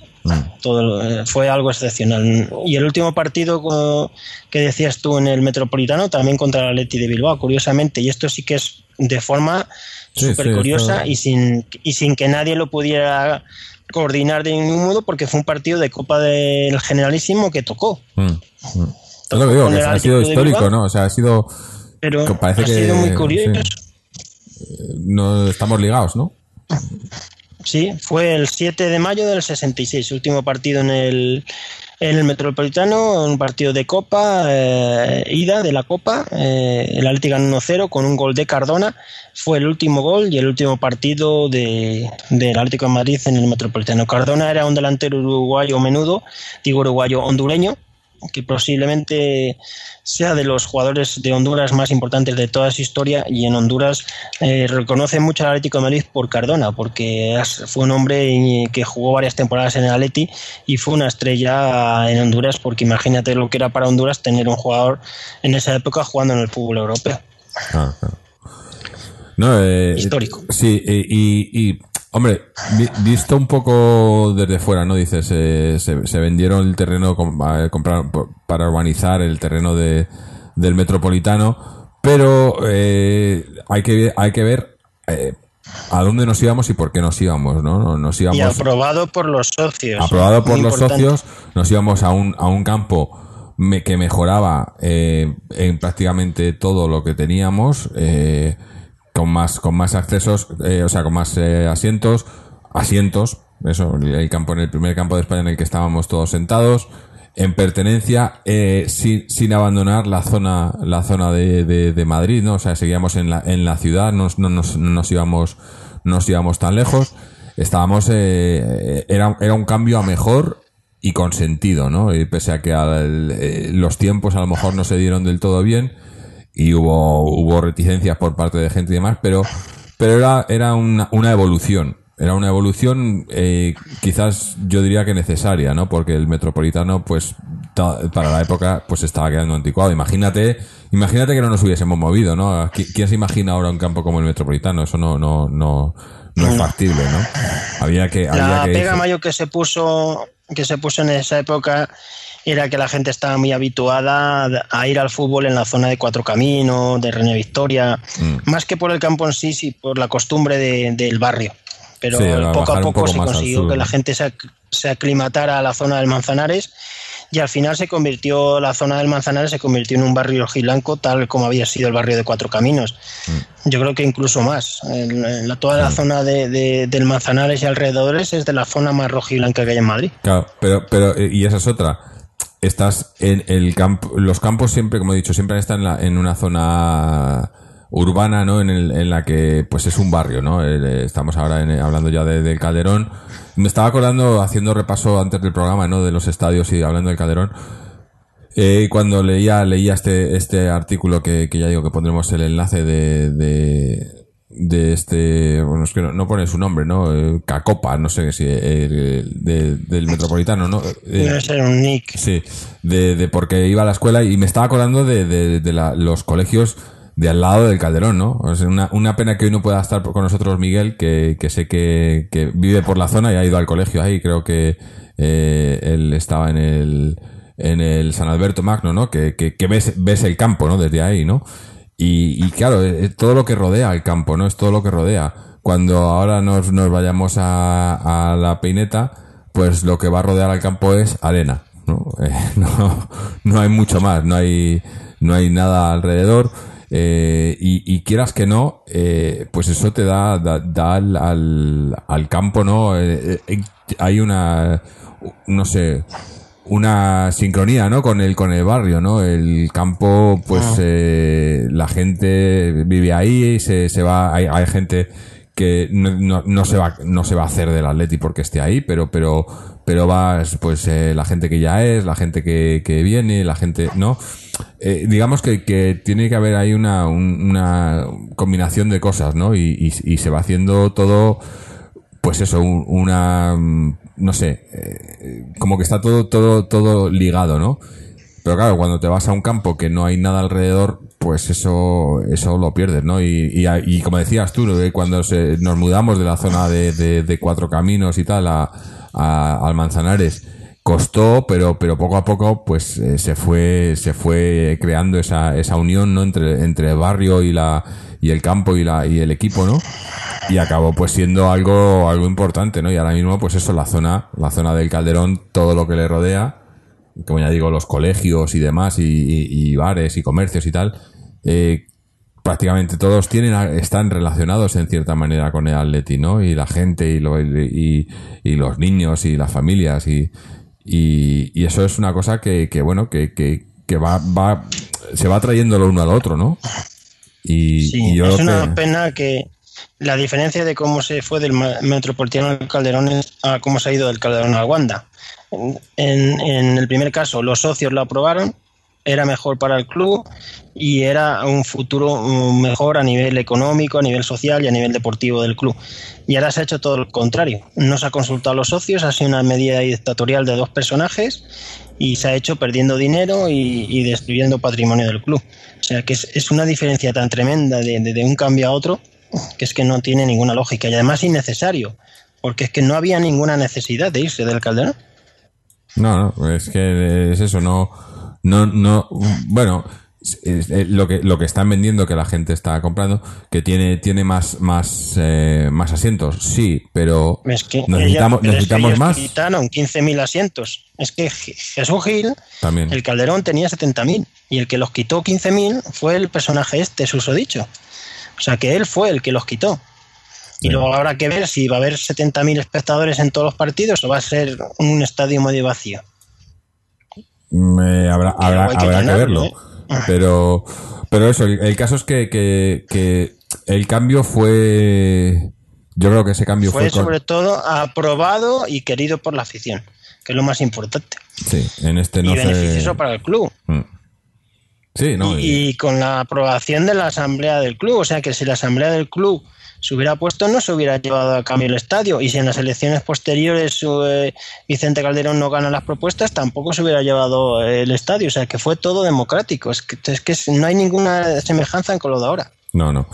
Todo, eh, fue algo excepcional. Y el último partido que decías tú en el Metropolitano, también contra el Atleti de Bilbao, curiosamente, y esto sí que es de forma súper sí, curiosa y, sin, y sin que nadie lo pudiera coordinar de ningún modo, porque fue un partido de Copa del Generalísimo que tocó. mm, mm. Es lo que digo, que ha sido de histórico, Bilbao. ¿no? O sea, ha sido. Pero Que parece ha que- sido muy curioso. sí. No estamos ligados, ¿no? Sí, fue el 7 de mayo del 66, último partido en el, en el Metropolitano, un partido de Copa, eh, ida de la Copa, eh, el Atlético ganó 1-0 con un gol de Cardona, fue el último gol y el último partido de, del Atlético de Madrid en el Metropolitano. Cardona era un delantero uruguayo menudo, digo uruguayo hondureño, que posiblemente sea de los jugadores de Honduras más importantes de toda su historia y en Honduras eh, reconoce mucho al Atlético de Madrid por Cardona, porque fue un hombre que jugó varias temporadas en el Atleti y fue una estrella en Honduras, porque imagínate lo que era para Honduras tener un jugador en esa época jugando en el fútbol europeo. Claro, claro. No, eh, Histórico. Sí, y, y, hombre, vi- visto un poco desde fuera, ¿no? Dices, eh, se, se vendieron el terreno comprar- para urbanizar el terreno de, del metropolitano, pero eh, hay, que, hay que ver eh, a dónde nos íbamos y por qué nos íbamos, ¿no? No- Nos íbamos Y aprobado por los socios. aprobado por los importante. socios, nos íbamos a un, a un campo me- que mejoraba eh, en prácticamente todo lo que teníamos, eh, con más, con más accesos, eh, o sea, con más eh, asientos, asientos, eso, el campo en el primer campo de España en el que estábamos todos sentados, en pertenencia, eh, sin, sin abandonar la zona, la zona de, de, de Madrid, ¿no? O sea, seguíamos en la, en la ciudad, no, no nos, no nos íbamos, no nos íbamos tan lejos estábamos eh, era, era un cambio a mejor y con sentido, ¿no? Y pese a que al- eh, los tiempos a lo mejor no se dieron del todo bien y hubo, hubo reticencias por parte de gente y demás, pero, pero era, era una, una evolución. Era una evolución eh, quizás yo diría que necesaria, ¿no? Porque el metropolitano, pues, ta- para la época, pues estaba quedando anticuado. Imagínate, imagínate que no nos hubiésemos movido, ¿no? ¿Qui- ¿Quién se imagina ahora un campo como el metropolitano? Eso no, no, no, no es factible, ¿no? Había que, había La que pega mayor que se puso que se puso en esa época era que la gente estaba muy habituada a ir al fútbol en la zona de Cuatro Caminos, de Reña Victoria, Mm. más que por el campo en sí, sí por la costumbre de- del barrio. Pero Sí, a poco a poco poco se consiguió que la gente se, ac- se aclimatara a la zona del Manzanares y al final se convirtió, la zona del Manzanares se convirtió en un barrio rojiblanco tal como había sido el barrio de Cuatro Caminos. Mm. Yo creo que incluso más. En la, toda la zona de, de- del Manzanares y alrededores es de la zona más rojiblanca que hay en Madrid. Claro, pero, pero, eh, y esa es otra. Estás en el campo, los campos siempre, como he dicho, siempre están en, la- en una zona urbana, ¿no? En, el- en la que, pues es un barrio, ¿no? Eh, estamos ahora en- hablando ya de- del Calderón. Me estaba acordando, haciendo repaso antes del programa, ¿no? De los estadios y hablando del Calderón. Eh, cuando leía, leía este, este artículo que, que ya digo que pondremos el enlace de, de, de este, bueno, es que no, no pone su nombre, ¿no? Eh, Cacopa, no sé si, eh, de- del Metropolitano, ¿no? Eh, Debe ser un nick. Sí, de, de porque iba a la escuela y me estaba acordando de, de, de la- los colegios de al lado del Calderón, ¿no? Sea, una, una pena que hoy no pueda estar con nosotros Miguel, que, que sé que, que vive por la zona y ha ido al colegio ahí. Creo que eh, él estaba en el, en el San Alberto Magno, ¿no? Que, que, que ves, ves el campo, ¿no? Desde ahí, ¿no? Y, y claro, es todo lo que rodea el campo, ¿no? Es todo lo que rodea. Cuando ahora nos, nos vayamos a, a la peineta, pues lo que va a rodear al campo es arena, ¿no? [laughs] Eh, no, no hay mucho más, no hay, no hay nada alrededor. eh, y, y quieras que no, eh, pues eso te da, da, da al, al, al campo, ¿no? Eh, eh, hay una, no sé, una sincronía, ¿no? Con el, con el barrio, ¿no? El campo, pues, eh, la gente vive ahí, se, se va, hay, hay gente que no, no, no se va, no se va a hacer del Atleti porque esté ahí, pero, pero, pero va, pues, eh, la gente que ya es, la gente que, que viene, la gente, ¿no? Eh, digamos que, que tiene que haber ahí una, un- una combinación de cosas, ¿no? Y, y, y se va haciendo todo, pues eso, un- una, mm, no sé, eh, como que está todo, todo, todo ligado, ¿no? Pero claro, cuando te vas a un campo que no hay nada alrededor, pues eso, eso lo pierdes, ¿no? Y, y, como decías tú, cuando se, nos mudamos de la zona de, de, de Cuatro Caminos y tal a- al Manzanares, costó, pero, pero poco a poco, pues eh, se fue, se fue creando esa, esa unión, ¿no? Entre, entre el barrio y la, y el campo y la, y el equipo, ¿no? y acabó pues siendo algo algo importante no y ahora mismo pues eso la zona la zona del Calderón todo lo que le rodea como ya digo los colegios y demás y, y- y bares y comercios y tal eh, prácticamente todos tienen están relacionados en cierta manera con el Atleti no y la gente y, lo- y, y los niños y las familias y, y, y eso es una cosa que, que bueno que, que, que va, va se va trayendo lo uno al otro no y, Sí, y yo es una pena que la diferencia de cómo se fue del Metropolitano al Calderón a cómo se ha ido del Calderón al Wanda. En, en- en el primer caso, los socios lo aprobaron, era mejor para el club y era un futuro mm, mejor a nivel económico, a nivel social y a nivel deportivo del club. Y ahora se ha hecho todo lo contrario. No se ha consultado a los socios, ha sido una medida dictatorial de dos personajes y se ha hecho perdiendo dinero y, destruyendo patrimonio del club. O sea que es, es una diferencia tan tremenda de, de- de un cambio a otro que es que no tiene ninguna lógica y además innecesario, porque es que no había ninguna necesidad de irse del Calderón. No, no, es que es eso, no, no, no, bueno, lo que lo que están vendiendo que la gente está comprando, que tiene tiene más más eh, más asientos, sí, pero Es que necesitamos ella- pero es que necesitamos más quitaron 15.000 asientos. Es que Jesús Gil, también. el Calderón tenía 70.000 y el que los quitó 15.000 fue el personaje este, susodicho. O sea que él fue el que los quitó. Y Sí. luego habrá que ver si va a haber 70.000 espectadores en todos los partidos o va a ser un estadio medio vacío. Me- habrá habrá, hay que habrá que verlo, ¿eh? Pero pero eso, el, el caso es que, que, que el cambio fue, yo creo que ese cambio fue, Fue con- sobre todo aprobado y querido por la afición, que es lo más importante. sí, en este no y se- beneficioso para el club. Mm. Sí, no, y- y con la aprobación de la asamblea del club. O sea que si la asamblea del club se hubiera puesto, no se hubiera llevado a cambio el estadio. Y si en las elecciones posteriores eh, Vicente Calderón no gana las propuestas, tampoco se hubiera llevado el estadio. O sea que fue todo democrático. Es que, es que no hay ninguna semejanza con lo de ahora. No, no.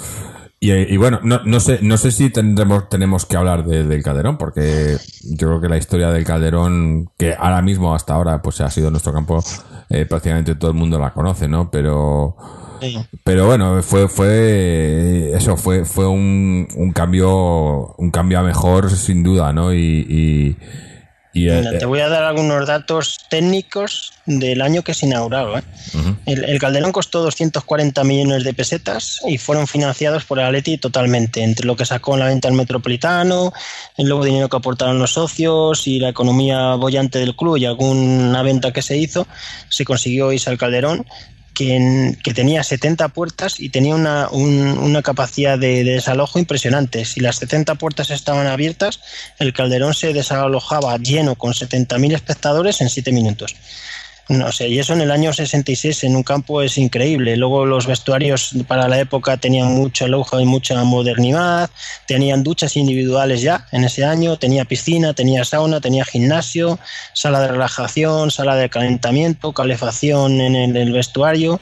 Y, y bueno, no, no sé, no sé si tendremos, tenemos que hablar de- del Calderón, porque yo creo que la historia del Calderón, que ahora mismo, hasta ahora, pues ha sido nuestro campo, eh, prácticamente todo el mundo la conoce, ¿no? Pero, Sí. pero bueno, fue, fue, eso, fue, fue un, un cambio, un cambio a mejor, sin duda, ¿no? Y, y, Y, eh, te voy a dar algunos datos técnicos del año que se inauguró. ¿eh? El, el Calderón costó 240 millones de pesetas y fueron financiados por el Atleti totalmente, entre lo que sacó en la venta al Metropolitano, el luego dinero que aportaron los socios y la economía bollante del club y alguna venta que se hizo, se consiguió irse al Calderón, que, en- que tenía 70 puertas y tenía una, un- una capacidad de, de desalojo impresionante. Si las 70 puertas estaban abiertas, el Calderón se desalojaba lleno con 70.000 espectadores en 7 minutos. No sé, y eso en el año 66 en un campo es increíble. Luego los vestuarios para la época tenían mucho lujo y mucha modernidad, tenían duchas individuales ya en ese año, tenía piscina, tenía sauna, tenía gimnasio, sala de relajación, sala de calentamiento, calefacción en el, el vestuario.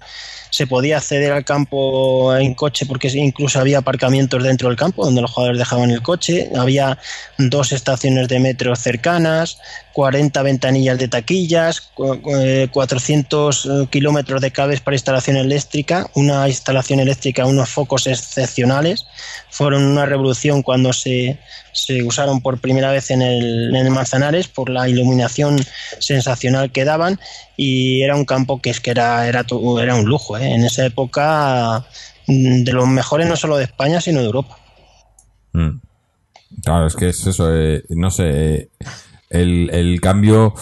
Se podía acceder al campo en coche porque incluso había aparcamientos dentro del campo donde los jugadores dejaban el coche. Había dos estaciones de metro cercanas, 40 ventanillas de taquillas, cu- cu- eh, 400 eh, kilómetros de cables para instalación eléctrica, una instalación eléctrica, unos focos excepcionales. Fueron una revolución cuando se, se usaron por primera vez en el, en el Manzanares por la iluminación sensacional que daban y era un campo que es que era, era, era un lujo. ¿eh? En esa época mm, de los mejores no solo de España sino de Europa. Mm. Claro, es que es eso, no sé, el, el cambio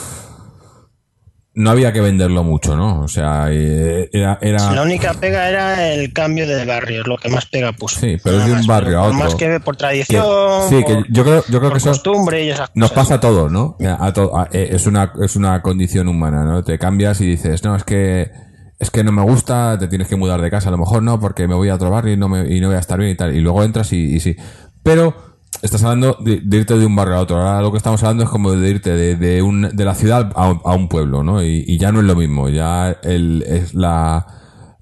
no había que venderlo mucho, ¿no? O sea, eh, era... era La única pega era el cambio de barrio, es lo que más pega puso. Sí, pero es de un más, barrio a por otro. Más que por que- tradición, sí, que yo creo, yo creo por que eso costumbre y esas nos pasa a todos, ¿no? A to- a- eh, es una es una condición humana, ¿no? Te cambias y dices, no, es que es que no me gusta, te tienes que mudar de casa, a lo mejor no, porque me voy a otro barrio y no me y no voy a estar bien y tal, y luego entras y, y sí, pero estás hablando de, irte de un barrio a otro. Ahora lo que estamos hablando es como de irte de, de, un, de la ciudad a, a un pueblo, ¿no? Y, ya no es lo mismo. Ya el, es la,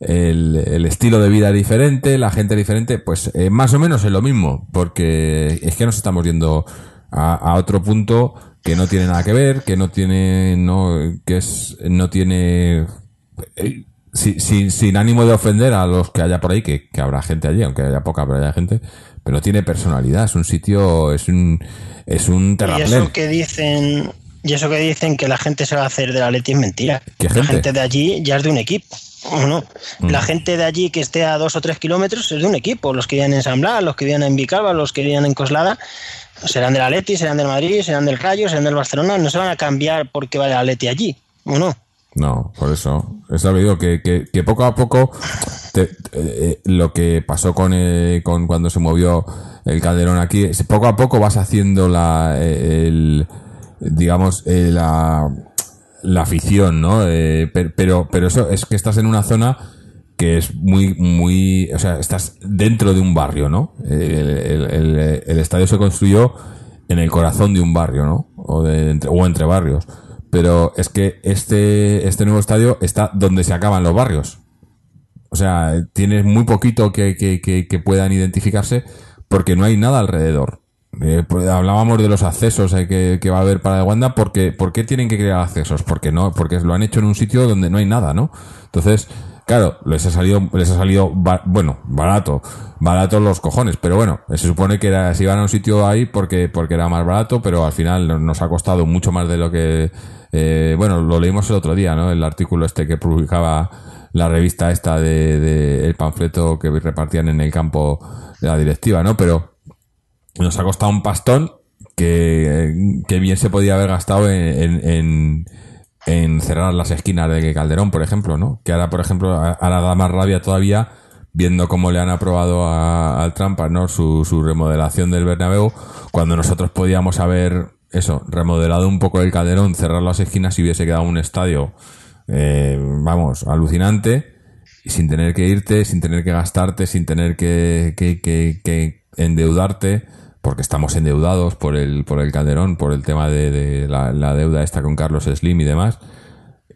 el, el estilo de vida diferente, la gente diferente, pues eh, más o menos es lo mismo, porque es que nos estamos yendo a, a otro punto que no tiene nada que ver, que no tiene, no, que es, no tiene, eh, si- sin, sin ánimo de ofender a los que haya por ahí, que, que habrá gente allí, aunque haya poca, pero haya gente, pero tiene personalidad, es un sitio, es un, es un Y terraplén. eso que dicen, y eso que dicen que la gente se va a hacer de la Leti es mentira. ¿Qué La gente? de allí ya es de un equipo. ¿O no? Mm. La gente de allí que esté a dos o tres kilómetros es de un equipo. Los que viven en San Blas, los que viven en Vicalba, los que viven en Coslada, serán del Atleti, serán del Madrid, serán del Rayo, serán del Barcelona. No se van a cambiar porque vaya el Atleti allí. ¿O no? No, por eso. Es digo, que, que, que poco a poco te- eh, lo que pasó con, eh, con cuando se movió el Calderón aquí, poco a poco vas haciendo la, eh, el, digamos, eh, la, la afición, ¿no? Eh, per- pero, pero eso es que estás en una zona que es muy, muy, o sea, estás dentro de un barrio, ¿no? El, el- el- el estadio se construyó en el corazón de un barrio, ¿no? O, de, entre, o entre barrios. Pero es que este, este nuevo estadio está donde se acaban los barrios. O sea, tienes muy poquito que, que, que, puedan identificarse porque no hay nada alrededor. Eh, pues hablábamos de los accesos eh, que, que va a haber para Wanda. Porque, ¿Por qué tienen que crear accesos? Porque no, porque lo han hecho en un sitio donde no hay nada, ¿no? Entonces, claro, les ha salido, les ha salido, bueno, barato, barato los cojones, pero bueno, se supone que era, se iban a un sitio ahí porque, porque era más barato, pero al final no- nos ha costado mucho más de lo que, eh, bueno, lo leímos el otro día, ¿no? El artículo este que publicaba la revista esta de, de el panfleto que repartían en el campo de la directiva, ¿no? Pero nos ha costado un pastón que, que bien se podía haber gastado en, en, cerrar las esquinas de Calderón, por ejemplo, ¿no? Que ahora, por ejemplo, ahora da más rabia todavía viendo cómo le han aprobado al Trampa, ¿no? Su, su remodelación del Bernabéu, cuando nosotros podíamos haber, eso, remodelado un poco el Calderón, cerrar las esquinas y hubiese quedado un estadio, eh, vamos, alucinante sin tener que irte, sin tener que gastarte, sin tener que, que, que, que endeudarte, porque estamos endeudados por el, por el Calderón, por el tema de, la, deuda esta con Carlos Slim y demás.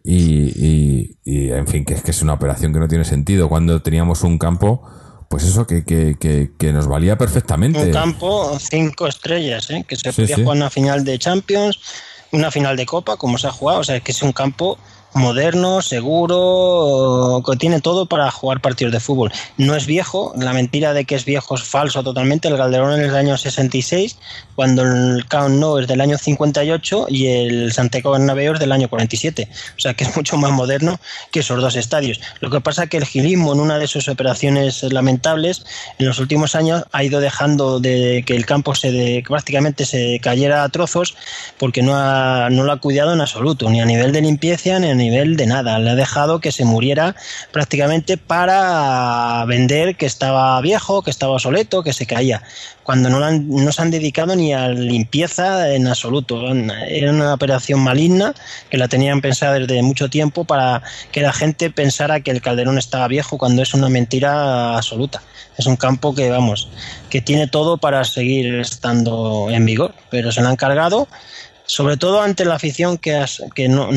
Y, y, y, en fin, que es que es una operación que no tiene sentido. Cuando teníamos un campo, pues eso que, que, que, que nos valía perfectamente. Un campo, cinco estrellas, ¿eh? que se Sí, podía sí. jugar una final de Champions, una final de Copa, como se ha jugado. O sea, que es un campo moderno, seguro, que tiene todo para jugar partidos de fútbol. No es viejo, la mentira de que es viejo es falso totalmente. El Calderón es del año 66, cuando el Camp Nou es del año 58 y el Santiago Bernabéu es del año 47. O sea que es mucho más moderno que esos dos estadios. Lo que pasa es que el gilismo en una de sus operaciones lamentables en los últimos años ha ido dejando de que el campo se de, prácticamente se cayera a trozos porque no, ha, no lo ha cuidado en absoluto, ni a nivel de limpieza ni a nivel de nada. Le ha dejado que se muriera prácticamente para vender que estaba viejo, que estaba obsoleto, que se caía, cuando no, no se han dedicado ni a limpieza en absoluto. Era una operación maligna que la tenían pensada desde mucho tiempo para que la gente pensara que el calderón estaba viejo cuando es una mentira absoluta. Es un campo que, vamos, que tiene todo para seguir estando en vigor, pero se lo han cargado sobre todo ante la afición que, que no,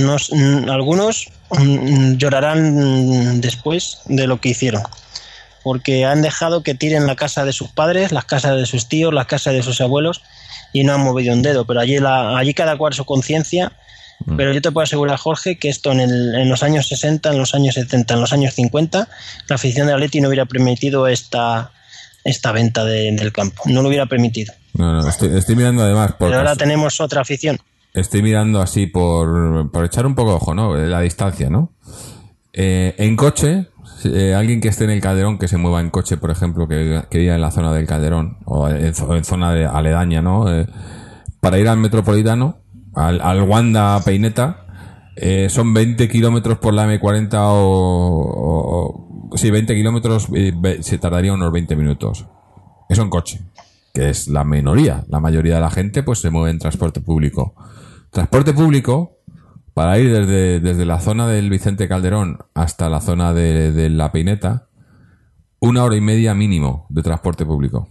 algunos mm, llorarán después de lo que hicieron. Porque han dejado que tiren la casa de sus padres, las casas de sus tíos, las casas de sus abuelos y no han movido un dedo, pero allí, la, allí cada cual su conciencia, mm. pero yo te puedo asegurar, Jorge, que esto en, el, en, los años 60, en los años 70, en los años 50, la afición de Atleti no hubiera permitido esta, esta venta del campo, no lo hubiera permitido. No, no, estoy, mirando además. Pero ahora tenemos otra afición. Estoy mirando así por, por echar un poco ojo, ¿no? La distancia, ¿no? Eh, en coche, eh, alguien que esté en el Calderón, que se mueva en coche, por ejemplo, que, que viva en la zona del Calderón, o en, zona de aledaña, ¿no? Eh, para ir al Metropolitano, al, al Wanda Peineta, eh, son 20 kilómetros por la M40 o, o, sí, 20 kilómetros, se tardaría unos 20 minutos. Eso en coche que es la minoría. La mayoría de la gente pues se mueve en transporte público. Transporte público, para ir desde, desde la zona del Vicente Calderón hasta la zona de, La Peineta, una hora y media mínimo de transporte público.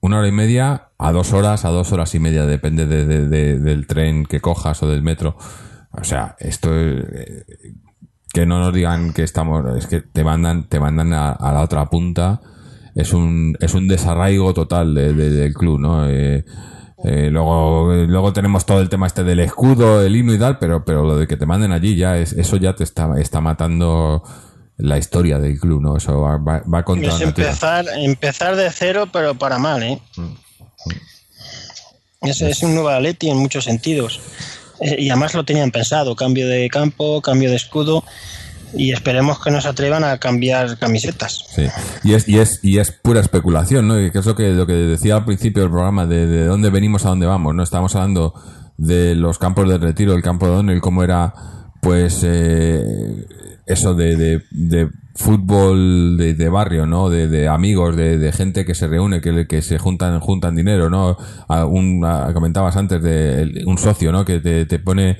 Una hora y media a dos horas, a dos horas y media, depende del tren que cojas o del metro. O sea, esto es, eh, que no nos digan que estamos, es que te mandan, te mandan a la otra punta es un, es un desarraigo total del club, ¿no? Eh, eh, luego, luego tenemos todo el tema este del escudo, el himno y tal, pero, pero lo de que te manden allí ya es, eso ya te está, está matando la historia del club, ¿no? Eso va, va, contra Es empezar, empezar de cero, pero para mal, ¿eh? Mm. Ese es un nuevo Atleti en muchos sentidos. Eh, y además lo tenían pensado, cambio de campo, cambio de escudo y esperemos que no se atrevan a cambiar camisetas. Sí, y es, y es, y es pura especulación, ¿no? que es lo que, lo que decía al principio del programa, de, de dónde venimos a dónde vamos, ¿no? Estamos hablando de los campos de retiro, del campo de Donel, cómo era, pues, eh, eso de, de, de fútbol de, de, barrio, ¿no? De, de amigos, de, de, gente que se reúne, que, que se juntan, juntan dinero, ¿no? A un, comentabas antes de un socio, ¿no? Que te, te pone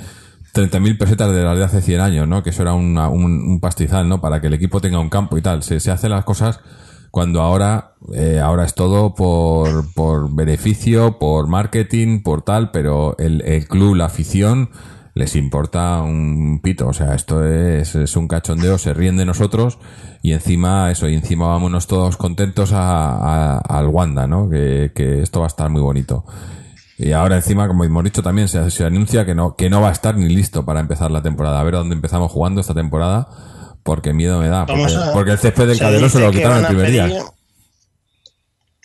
30.000 pesetas de las de hace 100 años, ¿no? Que eso era un, un, pastizal, ¿no? Para que el equipo tenga un campo y tal. Se, se hacen las cosas cuando ahora, eh, ahora es todo por, por beneficio, por marketing, por tal, pero el, el club, la afición, les importa un pito. O sea, esto es, es, un cachondeo, se ríen de nosotros y encima, eso, y encima vámonos todos contentos a, al Wanda, ¿no? Que, que esto va a estar muy bonito. Y ahora encima, como hemos dicho también, se, se, anuncia que no, que no va a estar ni listo para empezar la temporada. A ver dónde empezamos jugando esta temporada, porque miedo me da. Porque, el césped del Calderón se lo quitaron el primer día.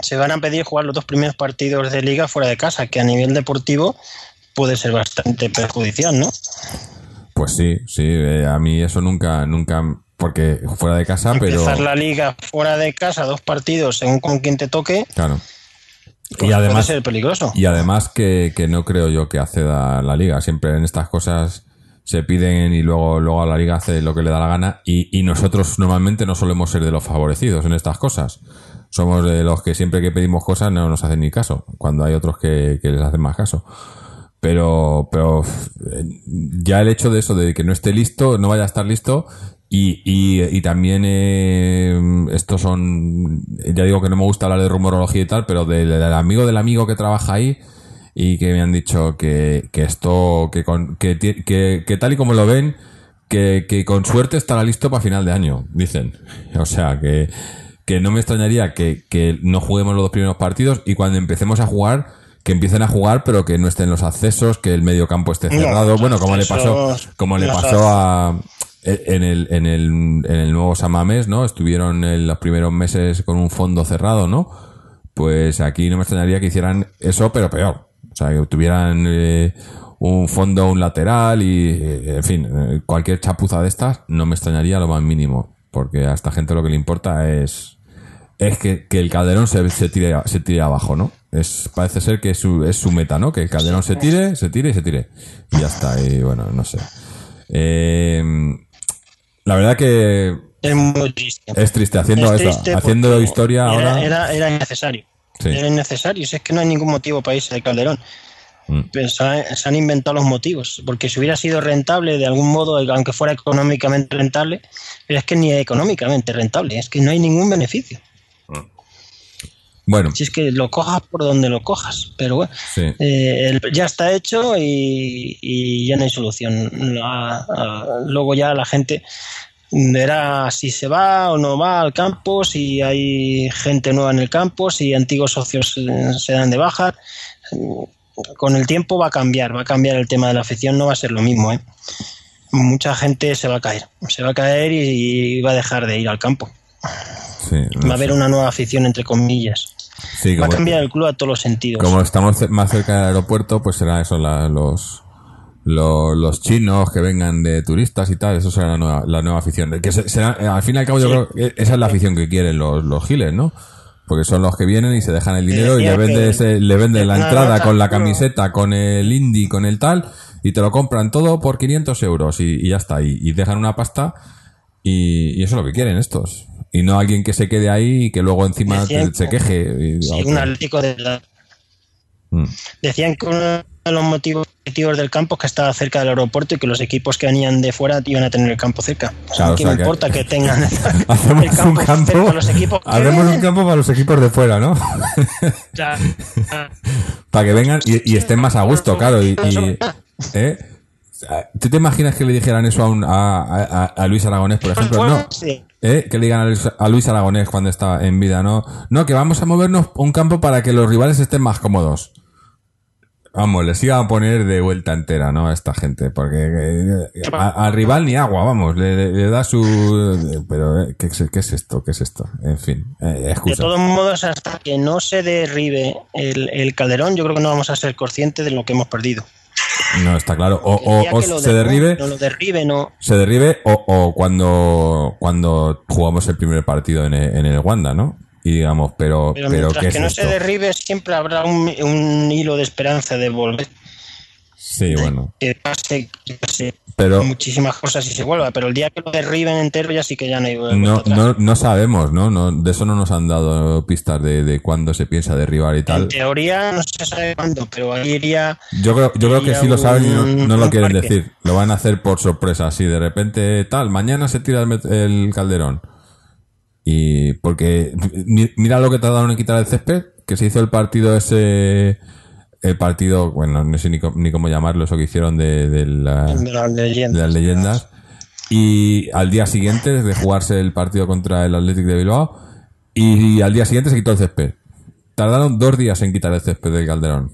Se van a pedir jugar los dos primeros partidos de liga fuera de casa, que a nivel deportivo puede ser bastante perjudicial, ¿no? Pues sí, sí, eh, a mí eso nunca, nunca, porque fuera de casa, Empezar pero... La liga fuera de casa, dos partidos, según con quien te toque. Claro y además, ser peligroso. Y además que, que, no creo yo que acceda a la liga. Siempre en estas cosas se piden y luego, luego a la liga hace lo que le da la gana. Y, y nosotros normalmente no solemos ser de los favorecidos en estas cosas. Somos de los que siempre que pedimos cosas no nos hacen ni caso. Cuando hay otros que, que les hacen más caso. Pero, pero ya el hecho de eso, de que no esté listo, no vaya a estar listo, y, y, y también eh, estos son, ya digo que no me gusta hablar de rumorología y tal, pero del, del amigo del amigo que trabaja ahí y que me han dicho que, que esto, que, con, que, que, que, tal y como lo ven, que, que con suerte estará listo para final de año, dicen. O sea, que, que no me extrañaría que, que no juguemos los dos primeros partidos y cuando empecemos a jugar, que empiecen a jugar, pero que no estén los accesos, que el medio campo esté cerrado. bueno, como le pasó, como le pasó a en el, en el, en el nuevo Samamés, ¿no? Estuvieron en los primeros meses con un fondo cerrado, ¿no? Pues aquí no me extrañaría que hicieran eso, pero peor. O sea, que tuvieran eh, un fondo, un lateral y, eh, en fin, eh, cualquier chapuza de estas no me extrañaría lo más mínimo. Porque a esta gente lo que le importa es es que, que el Calderón se, se tire se tire abajo, ¿no? Es parece ser que es su, es su meta, ¿no? Que el Calderón se tire, se tire y se tire. Y ya está, y bueno, no sé. Eh, la verdad que Es muy triste. es triste haciendo Es haciendo historia era, ahora. Era, era innecesario. Sí. Era innecesario. Si es que no hay ningún motivo para irse de Calderón. Mm. Se, han- se han inventado los motivos. Porque si hubiera sido rentable de algún modo, aunque fuera económicamente rentable, pero es que ni económicamente rentable, es que no hay ningún beneficio. Bueno, Si es que lo cojas por donde lo cojas. Pero bueno, sí. eh, el- ya está hecho y, y ya no hay solución. La- a- luego ya la gente verá si se va o no va al campo, si hay gente nueva en el campo, si antiguos socios se dan de baja. Con el tiempo va a cambiar, va a cambiar el tema de la afición, no va a ser lo mismo. ¿eh? Mucha gente se va a caer, se va a caer y, y va a dejar de ir al campo. sí, no Va a haber una nueva afición, entre comillas. Sí, Va a cambiar el club a todos los sentidos. como estamos más cerca del aeropuerto, pues será eso, la- los, los, los chinos que vengan de turistas y tal, eso será la nueva, la nueva afición. Que se- será, eh, al fin y al cabo, yo creo que esa es la afición que quieren los, los giles, ¿no? Porque son los que vienen y se dejan el dinero y le venden, le venden la entrada con la camiseta, con el indie, con el tal, y te lo compran todo por 500 euros y, y ya está. Y, y dejan una pasta y, y eso es lo que quieren estos. Y no alguien que se quede ahí y que luego encima Decían se que- queje. y- Sí, un Atlético de la- Mm. Decían que uno de los motivos del campo es que estaba cerca del aeropuerto y que los equipos que venían de fuera iban a tener el campo cerca. O sea, Claro, o ¿qué sea me que- importa que tengan [laughs] Hacemos el campo, un campo, cerca los equipos que hacemos un campo para los equipos de fuera, ¿no? Ya. [laughs] para que vengan y, y estén más a gusto, claro. Y, y- ¿eh? ¿Tú te imaginas que le dijeran eso a, un- a, a- a Luis Aragonés, por ejemplo? No. Sí. ¿Eh? Que le digan a Luis, a Luis Aragonés cuando está en vida, ¿no? No, que vamos a movernos un campo para que los rivales estén más cómodos. Vamos, les iba a poner de vuelta entera, ¿no? A esta gente, porque eh, al rival ni agua, vamos, le, da su... Pero, eh, ¿qué, es- qué es esto? ¿Qué es esto? En fin, De todos modos, hasta que no se derribe el, el calderón, yo creo que no vamos a ser conscientes de lo que hemos perdido. No, está claro. O, o, o se derribe, No lo derribe, no. se derribe, o, o cuando, cuando jugamos el primer partido en el, en el Wanda, ¿no? Y digamos, pero, Pero, pero, mientras ¿qué es que no esto? se derribe, siempre habrá un, un hilo de esperanza de volver. Sí, bueno. Que pase, Pero muchísimas cosas y se vuelva, pero el día que lo derriben entero ya sí que ya no hay no, no, no sabemos, ¿no? no De eso no nos han dado pistas de, de cuándo se piensa derribar y En tal. teoría no se sabe cuándo, pero ahí iría Yo creo, yo creo que sí lo saben y no, lo quieren parque. decir. Lo van a hacer por sorpresa, así de repente tal. Mañana se tira el, el calderón. Y porque mi- mira lo que tardaron en quitar el césped, que se hizo el partido ese, el partido, bueno, no sé ni, cómo- ni cómo llamarlo, eso que hicieron de, de la- de las de leyendas. las leyendas. Y al día siguiente de jugarse el partido contra el Athletic de Bilbao, y al día siguiente se quitó el césped. Tardaron dos días en quitar el césped del Calderón.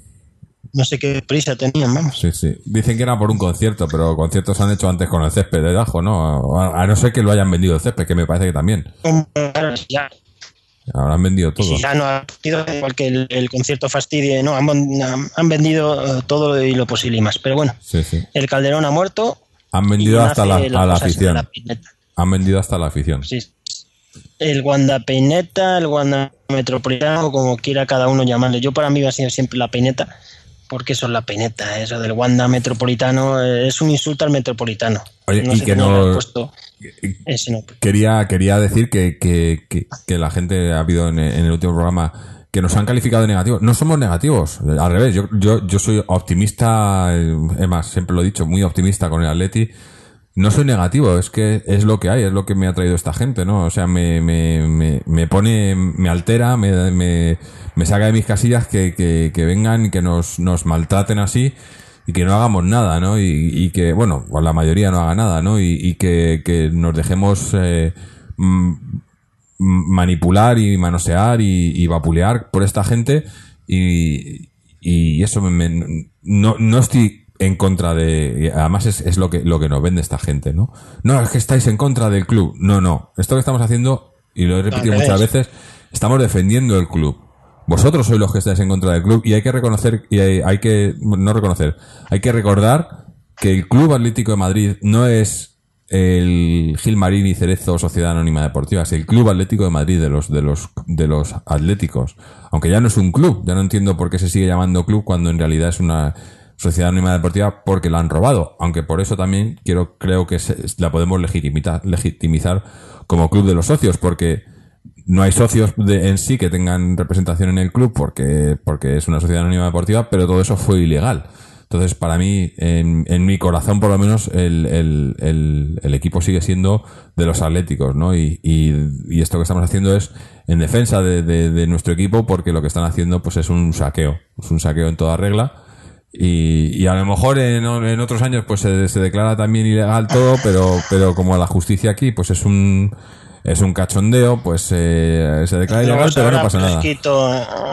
No sé qué prisa tenían, vamos. Sí, sí. Dicen que era por un concierto, pero conciertos se han hecho antes con el césped de Dajo, ¿no? A, a no ser que lo hayan vendido el césped, que me parece que también. Ya, Habrán vendido todo. ya no ha sido igual que el, el concierto fastidie, no, han, han- han vendido eh, todo y lo posible y más. Pero bueno, Sí, sí. el Calderón ha muerto. Han vendido hasta la, a la afición. la. Han vendido hasta la afición. Sí. El Wanda Peineta, el Wanda Metropolitano, como quiera cada uno llamarle. Yo para mí va a ser siempre la Peineta, porque eso es la Peineta. Eso del Wanda Metropolitano eh, es un insulto al Metropolitano. Oye, y sé que no- han puesto Quería, quería decir que, que, que, la gente ha habido en, en el último programa que nos han calificado de negativos. No somos negativos, al revés. Yo, yo, yo soy optimista, eh, es más, siempre lo he dicho, muy optimista con el Atleti. No soy negativo, es que es lo que hay, es lo que me ha traído esta gente, ¿no? O sea, me, me, me, me pone, me altera, me, me, me saca de mis casillas que, que, que vengan y que nos, nos maltraten así y que no hagamos nada, ¿no? Y, y que, bueno, pues la mayoría no haga nada, ¿no? Y, y que, que nos dejemos eh, manipular y manosear y, y vapulear por esta gente y, y eso me, no, no estoy en contra de. Además, es, es, lo, que, lo que nos vende esta gente, ¿no? No, es que estáis en contra del club. No, no. Esto que estamos haciendo, y lo he repetido muchas veces, estamos defendiendo el club. Vosotros sois los que estáis en contra del club y hay que reconocer, y hay, que, no reconocer, hay que recordar que el Club Atlético de Madrid no es el Gilmarín y Cerezo Sociedad Anónima Deportiva, es el Club Atlético de Madrid de los, de los, de los atléticos. Aunque ya no es un club, ya no entiendo por qué se sigue llamando club cuando en realidad es una, Sociedad Anónima Deportiva porque la han robado, aunque por eso también quiero, creo que la podemos legitimizar, legitimizar como club de los socios, porque no hay socios de, en sí que tengan representación en el club porque, porque es una sociedad anónima deportiva, pero todo eso fue ilegal. Entonces, para mí, en, en mi corazón, por lo menos, el, el, el, equipo sigue siendo de los atléticos, ¿no? Y, y, esto que estamos haciendo es en defensa de, de, de, nuestro equipo porque lo que están haciendo, pues, es un saqueo. Es un saqueo en toda regla y, y, a lo mejor en, en otros años pues se, se, declara también ilegal todo, pero, pero como la justicia aquí pues es un es un cachondeo, pues eh, se declara ilegal, pero no pasa nada.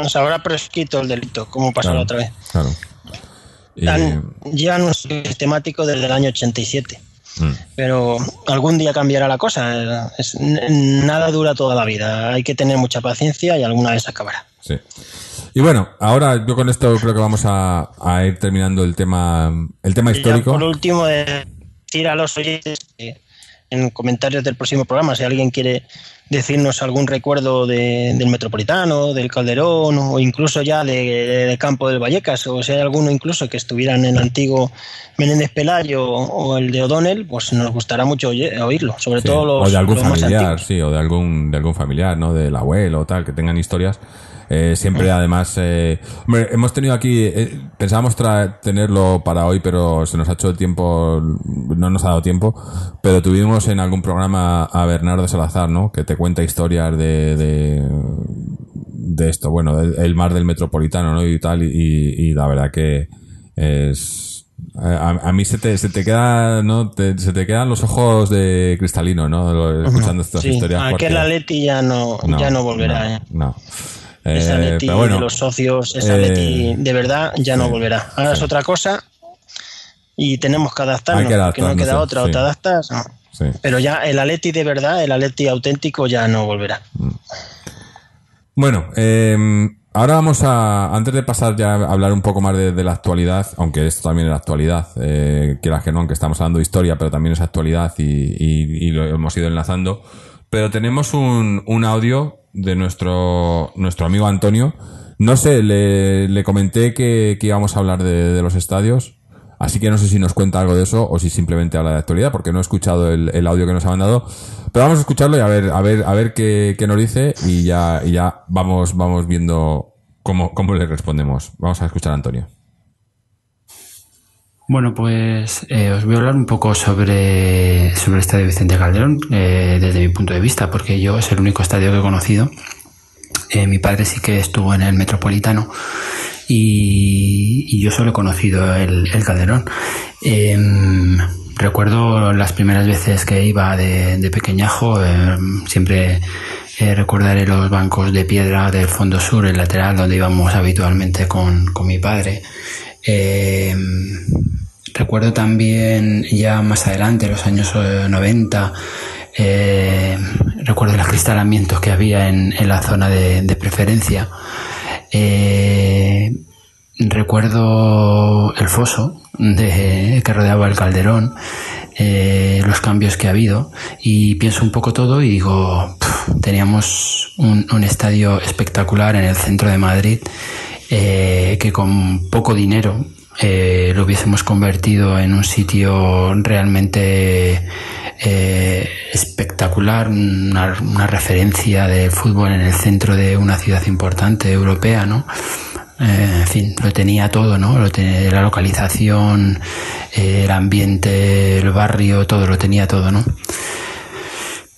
Se habrá prescrito el delito, como pasó la otra vez. Claro. Y... llevan un sistemático desde el año 87. Mm. Pero algún día cambiará la cosa. Es, nada dura toda la vida. Hay que tener mucha paciencia y alguna vez acabará. Sí. Y bueno, ahora yo con esto creo que vamos a, a ir terminando el tema, el tema histórico. por último, decir a los oyentes en comentarios del próximo programa, si alguien quiere decirnos algún recuerdo de, del Metropolitano, del Calderón o incluso ya de, de, Campo del Vallecas, o si hay alguno incluso que estuviera en el antiguo Menéndez Pelayo o el de O'Donnell, pues nos gustará mucho oírlo, sobre sí, todo los o de algún los familiar, sí, o de algún de algún familiar, ¿no? Del abuelo o tal, que tengan historias eh, siempre, además, eh, hombre, hemos tenido aquí, eh, pensábamos tenerlo para hoy, pero se nos ha hecho el tiempo, no nos ha dado tiempo, pero tuvimos en algún programa a Bernardo Salazar, ¿no? Que te cuenta historias de, de, de esto, bueno, el, el, mar del metropolitano, ¿no? Y tal, y, y la verdad que es, a, a, mí se te, se te queda, ¿no? Te, se te quedan los ojos de cristalino, ¿no? Escuchando estas sí, historias. Aquel Atleti ya no, no, ya no volverá, no, ¿eh? no. Esa Eh, Leti pero bueno, de los socios, esa eh, Leti de verdad ya no volverá. Ahora es otra cosa y tenemos que adaptarnos, que porque no queda sí, otra, o te adaptas. no. sí. Pero ya el Atleti de verdad, el Atleti auténtico ya no volverá. Bueno, eh, ahora vamos a, antes de pasar ya a hablar un poco más de, de la actualidad, aunque esto también es actualidad, eh, quieras que no, aunque estamos hablando de historia, pero también es actualidad y, y- y lo hemos ido enlazando. Pero tenemos un, un audio de nuestro, nuestro amigo Antonio. No sé, le, le comenté que, que íbamos a hablar de, de los estadios. Así que no sé si nos cuenta algo de eso o si simplemente habla de actualidad, porque no he escuchado el, el audio que nos ha mandado. Pero vamos a escucharlo y a ver, a ver, a ver qué, qué nos dice y ya, y ya vamos, vamos viendo cómo, cómo le respondemos. Vamos a escuchar a Antonio. Bueno, pues eh, os voy a hablar un poco sobre, sobre el estadio Vicente Calderón eh, desde mi punto de vista, porque yo es el único estadio que he conocido. Eh, mi padre sí que estuvo en el Metropolitano y, yo solo he conocido el, el Calderón. Em, recuerdo las primeras veces que iba de, de pequeñajo, em, siempre eh, recordaré los bancos de piedra del fondo sur, el lateral, donde íbamos habitualmente con, con mi padre. Eh, recuerdo también ya más adelante, los años eh, 90, eh, recuerdo los acristalamientos que había en, la zona de, preferencia. Eh, recuerdo el foso que rodeaba el calderón, eh, los cambios que ha habido y pienso un poco todo y digo, "Puf, teníamos un estadio espectacular en el centro de Madrid eh, que con poco dinero eh, lo hubiésemos convertido en un sitio realmente eh, espectacular, una, referencia del fútbol en el centro de una ciudad importante europea, ¿no? Eh, en fin, lo tenía todo, ¿no? Lo tenía, la localización, eh, el ambiente, el barrio, todo, lo tenía todo, ¿no?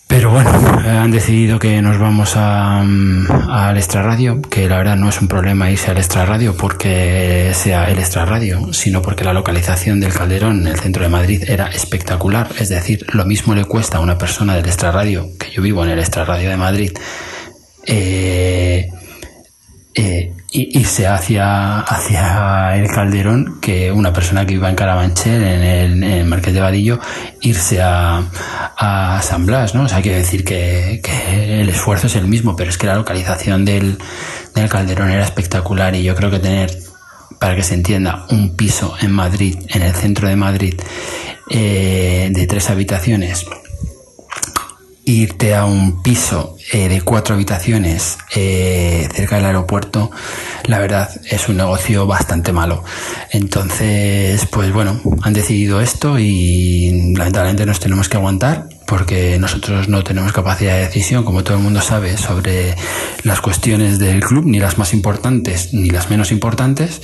Pero bueno, han decidido que nos vamos a, mm, al extrarradio, que la verdad no es un problema irse al extrarradio porque sea el extrarradio, sino porque la localización del Calderón en el centro de Madrid era espectacular. Es decir, lo mismo le cuesta a una persona del extrarradio, que yo vivo en el extrarradio de Madrid, eh, eh, irse hacia, hacia el Calderón que una persona que iba en Carabanchel, en el, en el Marqués de Vadillo, irse a, a San Blas, ¿no? O sea, quiere decir que, que, el esfuerzo es el mismo, pero es que la localización del, del Calderón era espectacular y yo creo que tener, para que se entienda, un piso en Madrid, en el centro de Madrid, eh, de tres habitaciones, irte a un piso eh, de cuatro habitaciones eh, cerca del aeropuerto, la verdad es un negocio bastante malo. Entonces, pues bueno, han decidido esto y lamentablemente nos tenemos que aguantar porque nosotros no tenemos capacidad de decisión, como todo el mundo sabe, sobre las cuestiones del club, ni las más importantes ni las menos importantes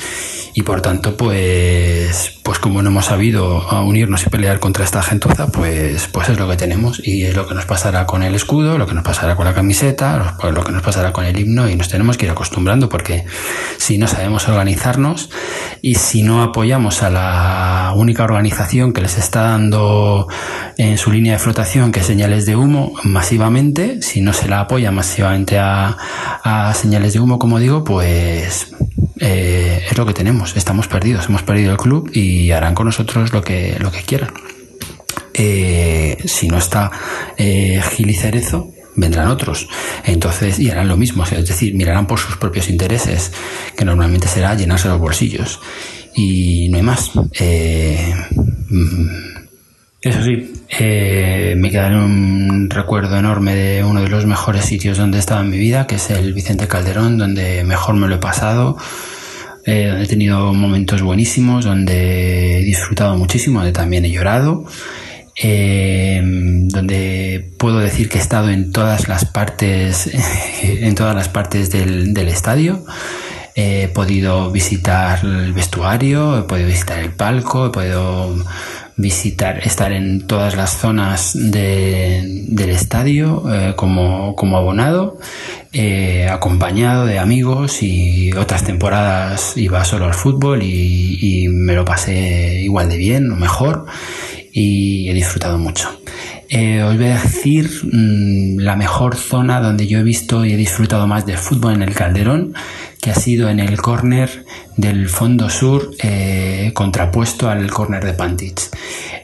y por tanto pues pues como no hemos sabido unirnos y pelear contra esta gentuza pues pues es lo que tenemos y es lo que nos pasará con el escudo lo que nos pasará con la camiseta lo que nos pasará con el himno y nos tenemos que ir acostumbrando porque si no sabemos organizarnos y si no apoyamos a la única organización que les está dando en su línea de flotación que es señales de humo masivamente si no se la apoya masivamente a, a señales de humo como digo pues eh, es lo que tenemos, estamos perdidos, hemos perdido el club y harán con nosotros lo que, lo que quieran. Eh, si no está eh, Gil y Cerezo, vendrán otros. Entonces, y harán lo mismo, es decir, mirarán por sus propios intereses, que normalmente será llenarse los bolsillos. Y no hay más. Eh, mm, eso sí, eh, me queda un recuerdo enorme de uno de los mejores sitios donde he estado en mi vida, que es el Vicente Calderón, donde mejor me lo he pasado, eh, donde he tenido momentos buenísimos, donde he disfrutado muchísimo, donde también he llorado, eh, donde puedo decir que he estado en todas las partes, [laughs] en todas las partes del, del estadio. He podido visitar el vestuario, he podido visitar el palco, he podido visitar, estar en todas las zonas de, del estadio eh, como, como, abonado, eh, acompañado de amigos y otras temporadas iba solo al fútbol y, me lo pasé igual de bien o mejor y he disfrutado mucho. Eh, os voy a decir mmm, la mejor zona donde yo he visto y he disfrutado más del fútbol en el Calderón, que ha sido en el córner del fondo sur eh, contrapuesto al córner de Pantich.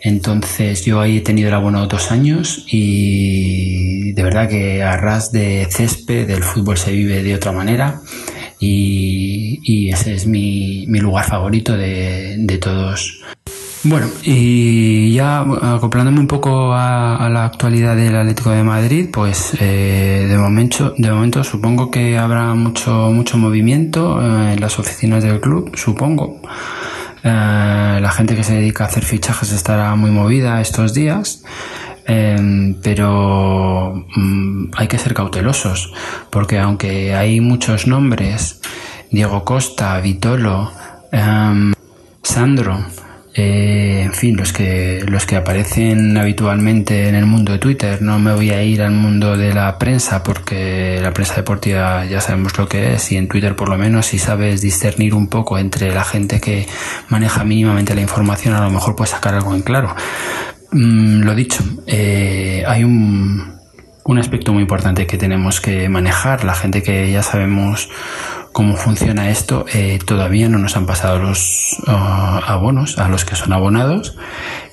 Entonces yo ahí he tenido el abono dos años y de verdad que a ras de césped del fútbol se vive de otra manera y, y ese es mi, mi lugar favorito de, de todos bueno, y ya acoplándome un poco a, la actualidad del Atlético de Madrid, pues eh, de momento, de momento supongo que habrá mucho, mucho movimiento eh, en las oficinas del club, supongo. Eh, la gente que se dedica a hacer fichajes estará muy movida estos días. Pero um, hay que ser cautelosos, porque aunque hay muchos nombres, Diego Costa, Vitolo, Sandro, eh, en fin, los que, los que aparecen habitualmente en el mundo de Twitter. No me voy a ir al mundo de la prensa porque la prensa deportiva ya sabemos lo que es y en Twitter por lo menos si sabes discernir un poco entre la gente que maneja mínimamente la información a lo mejor puedes sacar algo en claro. Mm, lo dicho, eh, hay un, un aspecto muy importante que tenemos que manejar. La gente que ya sabemos cómo funciona esto, eh, todavía no nos han pasado los uh, abonos a los que son abonados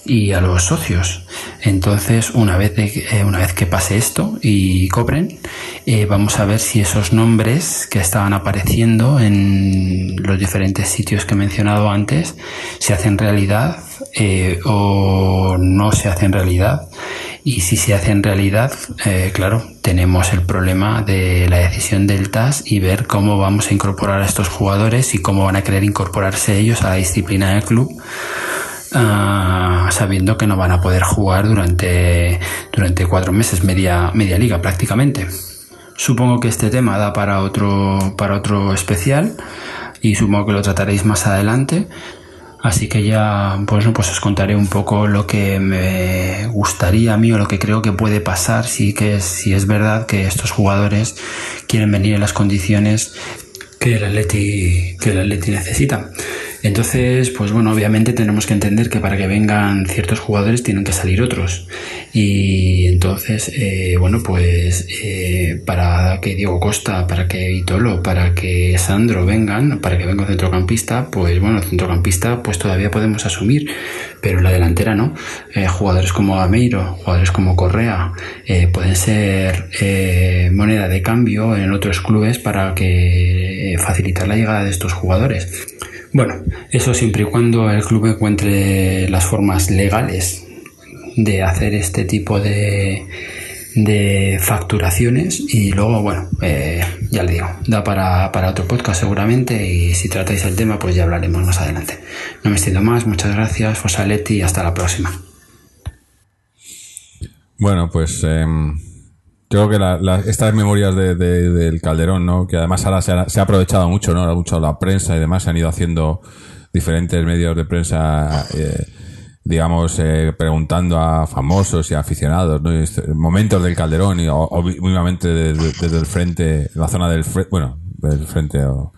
y a los socios. Entonces, una vez, de, eh, una vez que pase esto y cobren, eh, vamos a ver si esos nombres que estaban apareciendo en los diferentes sitios que he mencionado antes se hacen realidad eh, o no se hacen realidad. Y si se hace en realidad, eh, claro, tenemos el problema de la decisión del TAS y ver cómo vamos a incorporar a estos jugadores y cómo van a querer incorporarse ellos a la disciplina del club. Uh, sabiendo que no van a poder jugar durante, durante cuatro meses, media, media liga prácticamente. Supongo que este tema da para otro, para otro especial y supongo que lo trataréis más adelante. Así que ya, pues, pues os contaré un poco lo que me gustaría a mí o lo que creo que puede pasar si, que, si es verdad que estos jugadores quieren venir en las condiciones que el Atleti, que el Atleti necesita. Entonces, pues bueno, obviamente tenemos que entender que para que vengan ciertos jugadores tienen que salir otros. Y entonces, eh, bueno, pues eh, para que Diego Costa, para que Itolo, para que Sandro vengan, para que venga un centrocampista, pues bueno, centrocampista pues todavía podemos asumir, pero la delantera no. Eh, jugadores como Ameiro, jugadores como Correa, pueden ser moneda de cambio en otros clubes para que facilitar la llegada de estos jugadores. Bueno, eso siempre y cuando el club encuentre las formas legales de hacer este tipo de, de facturaciones y luego, bueno, eh, ya le digo, da para, para, otro podcast seguramente y si tratáis el tema pues ya hablaremos más adelante. No me extiendo más, muchas gracias, Fosaletti y hasta la próxima. Bueno, pues em, creo que estas memorias de, del Calderón, ¿no? que además ahora se ha, aprovechado mucho, ¿no? mucho la prensa y demás, se han ido haciendo diferentes medios de prensa, eh, digamos, eh, preguntando a famosos y aficionados, ¿no? momentos del Calderón, y obviamente desde, el frente, la zona del frente, bueno, del frente, o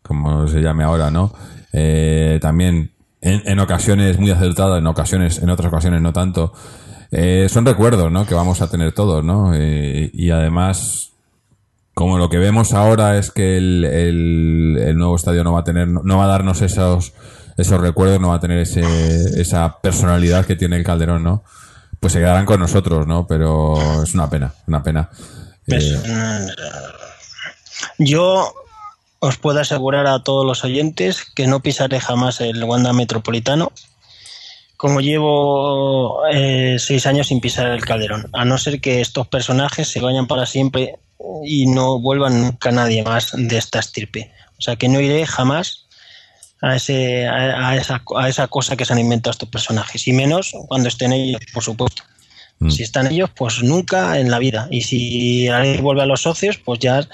como se llame ahora, ¿no? Eh, también en, en ocasiones muy acertadas, en ocasiones, en otras ocasiones no tanto, eh, son recuerdos, ¿no? Que vamos a tener todos, ¿no? Eh, y además, como lo que vemos ahora es que el, el, nuevo estadio no va a tener, no va a darnos esos, esos recuerdos, no va a tener ese, esa personalidad que tiene el Calderón, ¿no? Pues se quedarán con nosotros, ¿no? Pero es una pena, una pena. Pues, eh, yo os puedo asegurar a todos los oyentes que no pisaré jamás el Wanda Metropolitano como llevo eh, seis años sin pisar el calderón, a no ser que estos personajes se vayan para siempre y no vuelvan nunca nadie más de esta estirpe. O sea que no iré jamás a, ese, a, esa, a esa cosa que se han inventado estos personajes, y menos cuando estén ellos, por supuesto. Mm. Si están ellos, pues nunca en la vida. Y si alguien vuelve a los socios, pues ya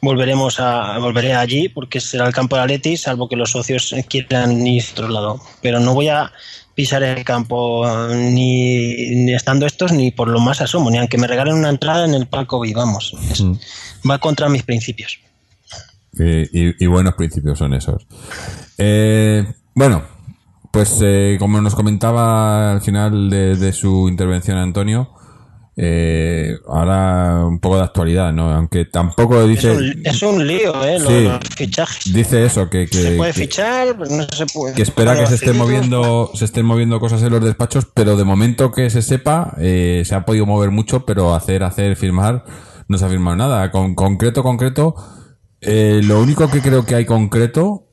volveremos a volveré allí porque será el campo de Atleti, salvo que los socios quieran ir a otro lado. Pero no voy a pisar el campo ni, estando estos ni por lo más asomo, ni aunque me regalen una entrada en el palco vivamos. Mm. Va contra mis principios. Y, buenos principios son esos. Eh, bueno, pues eh, como nos comentaba al final de su intervención Antonio, eh, ahora un poco de actualidad, ¿no? Aunque tampoco dice... Es un, lío, ¿eh? Los, fichajes. Dice eso, que... que se puede fichar, no se puede. Que espera que se estén moviendo se estén moviendo cosas en los despachos, pero de momento que se sepa, eh, se ha podido mover mucho, pero hacer, hacer, firmar, no se ha firmado nada. Con concreto, concreto, eh, lo único que creo que hay concreto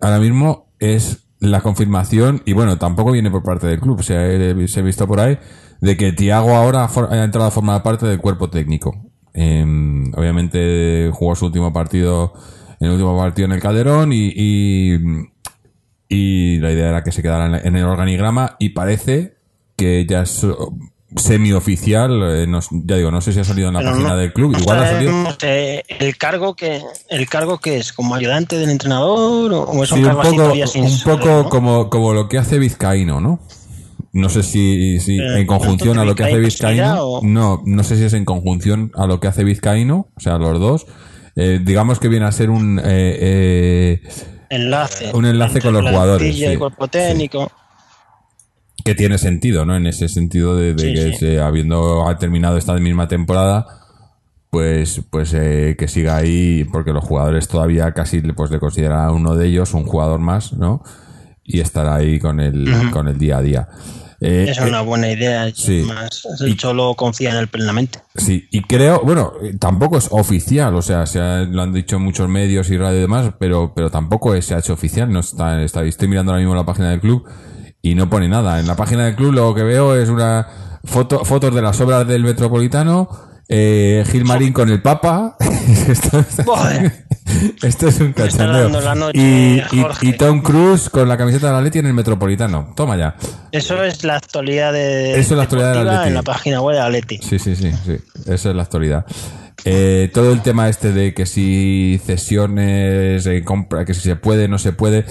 ahora mismo es la confirmación, y bueno, tampoco viene por parte del club, se ha, se ha visto por ahí, de que Tiago ahora ha entrado a formar parte del cuerpo técnico. Em, obviamente jugó su último partido el último partido en el Calderón y, y, la idea era que se quedara en el organigrama y parece que ya es semioficial, eh, ya digo, no sé si ha salido en la página del club, igual ha salido. Eh, el cargo que el cargo que es como ayudante del entrenador o es un cargo un poco, un poco como, como lo que hace Vizcaíno, ¿no? No sé si, si en conjunción a lo que hace Vizcaíno. No, no sé si es en conjunción a lo que hace Vizcaíno, o sea, los dos. Eh, digamos que viene a ser un eh, eh, enlace. Un enlace con los jugadores. Sí, el cuerpo técnico. Que tiene sentido, ¿no? En ese sentido de, que habiendo terminado esta misma temporada, pues, pues que siga ahí, porque los jugadores todavía casi pues, le consideran a uno de ellos un jugador más, ¿no? Y estar ahí con el, con el día a día. Eh, es una eh, buena idea. Sí. Más, el Cholo confía en él plenamente. Sí, y creo, bueno, tampoco es oficial, o sea, se lo han dicho muchos medios y radio y demás, pero, pero tampoco se ha hecho oficial. No está, está, estoy mirando ahora mismo la página del club y no pone nada. En la página del club lo que veo es una foto, fotos de las obras del Metropolitano eh, Gil Marín con el Papa. [laughs] [laughs] esto, es un cachondeo. Y, Tom Cruise con la camiseta de la Leti en el Metropolitano. Toma ya. Eso es la actualidad de, Eso es la actualidad de la en la página web de Atleti. Sí, sí, sí, sí. Eso es la actualidad. Eh, todo el tema este de que si cesiones, eh, compra, que si se puede, no se puede.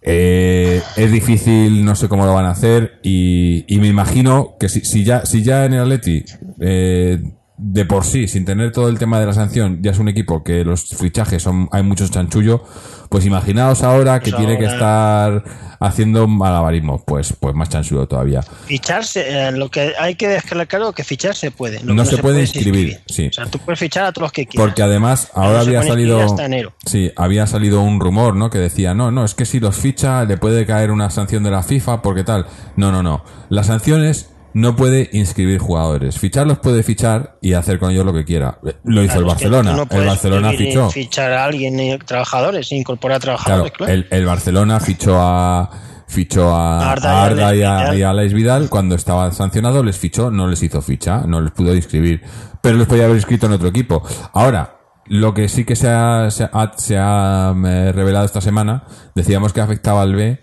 Eh, es difícil, no sé cómo lo van a hacer y, me imagino que si, si ya si ya en el Atleti eh, de por sí, sin tener todo el tema de la sanción, ya es un equipo que los fichajes son, hay muchos chanchullo, pues imaginaos ahora que Pues tiene que estar haciendo malabarismo, pues, pues más chanchullo todavía. Ficharse, eh, lo que hay que dejar claro que fichar se puede. No se puede inscribir, sí. O sea, tú puedes fichar a todos los que quieras. Porque además ahora había salido inscribir hasta enero. sí, había salido un rumor, ¿no? Que decía, "No, no, es que si los ficha le puede caer una sanción de la FIFA porque tal." No, no, no. Las sanciones no puede inscribir jugadores. Ficharlos puede fichar y hacer con ellos lo que quiera. Lo hizo Claro, el Barcelona. no el Barcelona fichó. Fichar a alguien, ni trabajadores, incorporar trabajadores, claro. El, el Barcelona fichó a fichó a, Arda a Arda y a y a Alex Vidal cuando estaba sancionado les fichó, no les hizo ficha, no les pudo inscribir, pero les podía haber inscrito en otro equipo. Ahora, lo que sí que se ha, se ha, se ha, eh, revelado esta semana, decíamos que afectaba al B,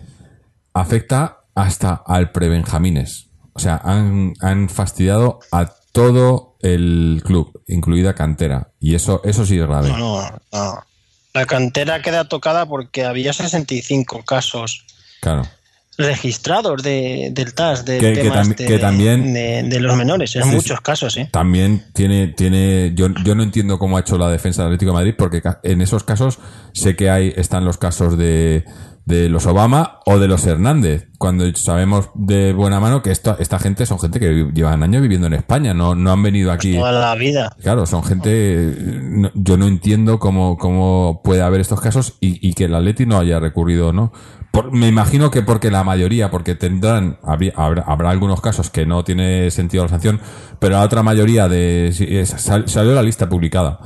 afecta hasta al prebenjamines. O sea, han, han fastidiado a todo el club, incluida cantera. Y eso, eso sí es grave. No, no, no. La cantera queda tocada porque había 65 casos Claro. registrados de, del TAS, de Que- que temas tam- de, que también- de, de los menores. En Sí, muchos casos, ¿eh? También tiene, tiene, yo, yo no entiendo cómo ha hecho la defensa del Atlético de Madrid, porque en esos casos sé que hay, están los casos de, de los Obama o de los Hernández, cuando sabemos de buena mano que esta, esta gente son gente que llevan años viviendo en España, no, no han venido aquí. Toda la vida. Claro, son gente, no- yo no entiendo cómo, cómo puede haber estos casos y, y que el Atleti no haya recurrido, ¿no? Por- me imagino que porque la mayoría, porque tendrán, habría- habrá, habrá algunos casos que no tiene sentido la sanción, pero la otra mayoría de, sal- salió la lista publicada.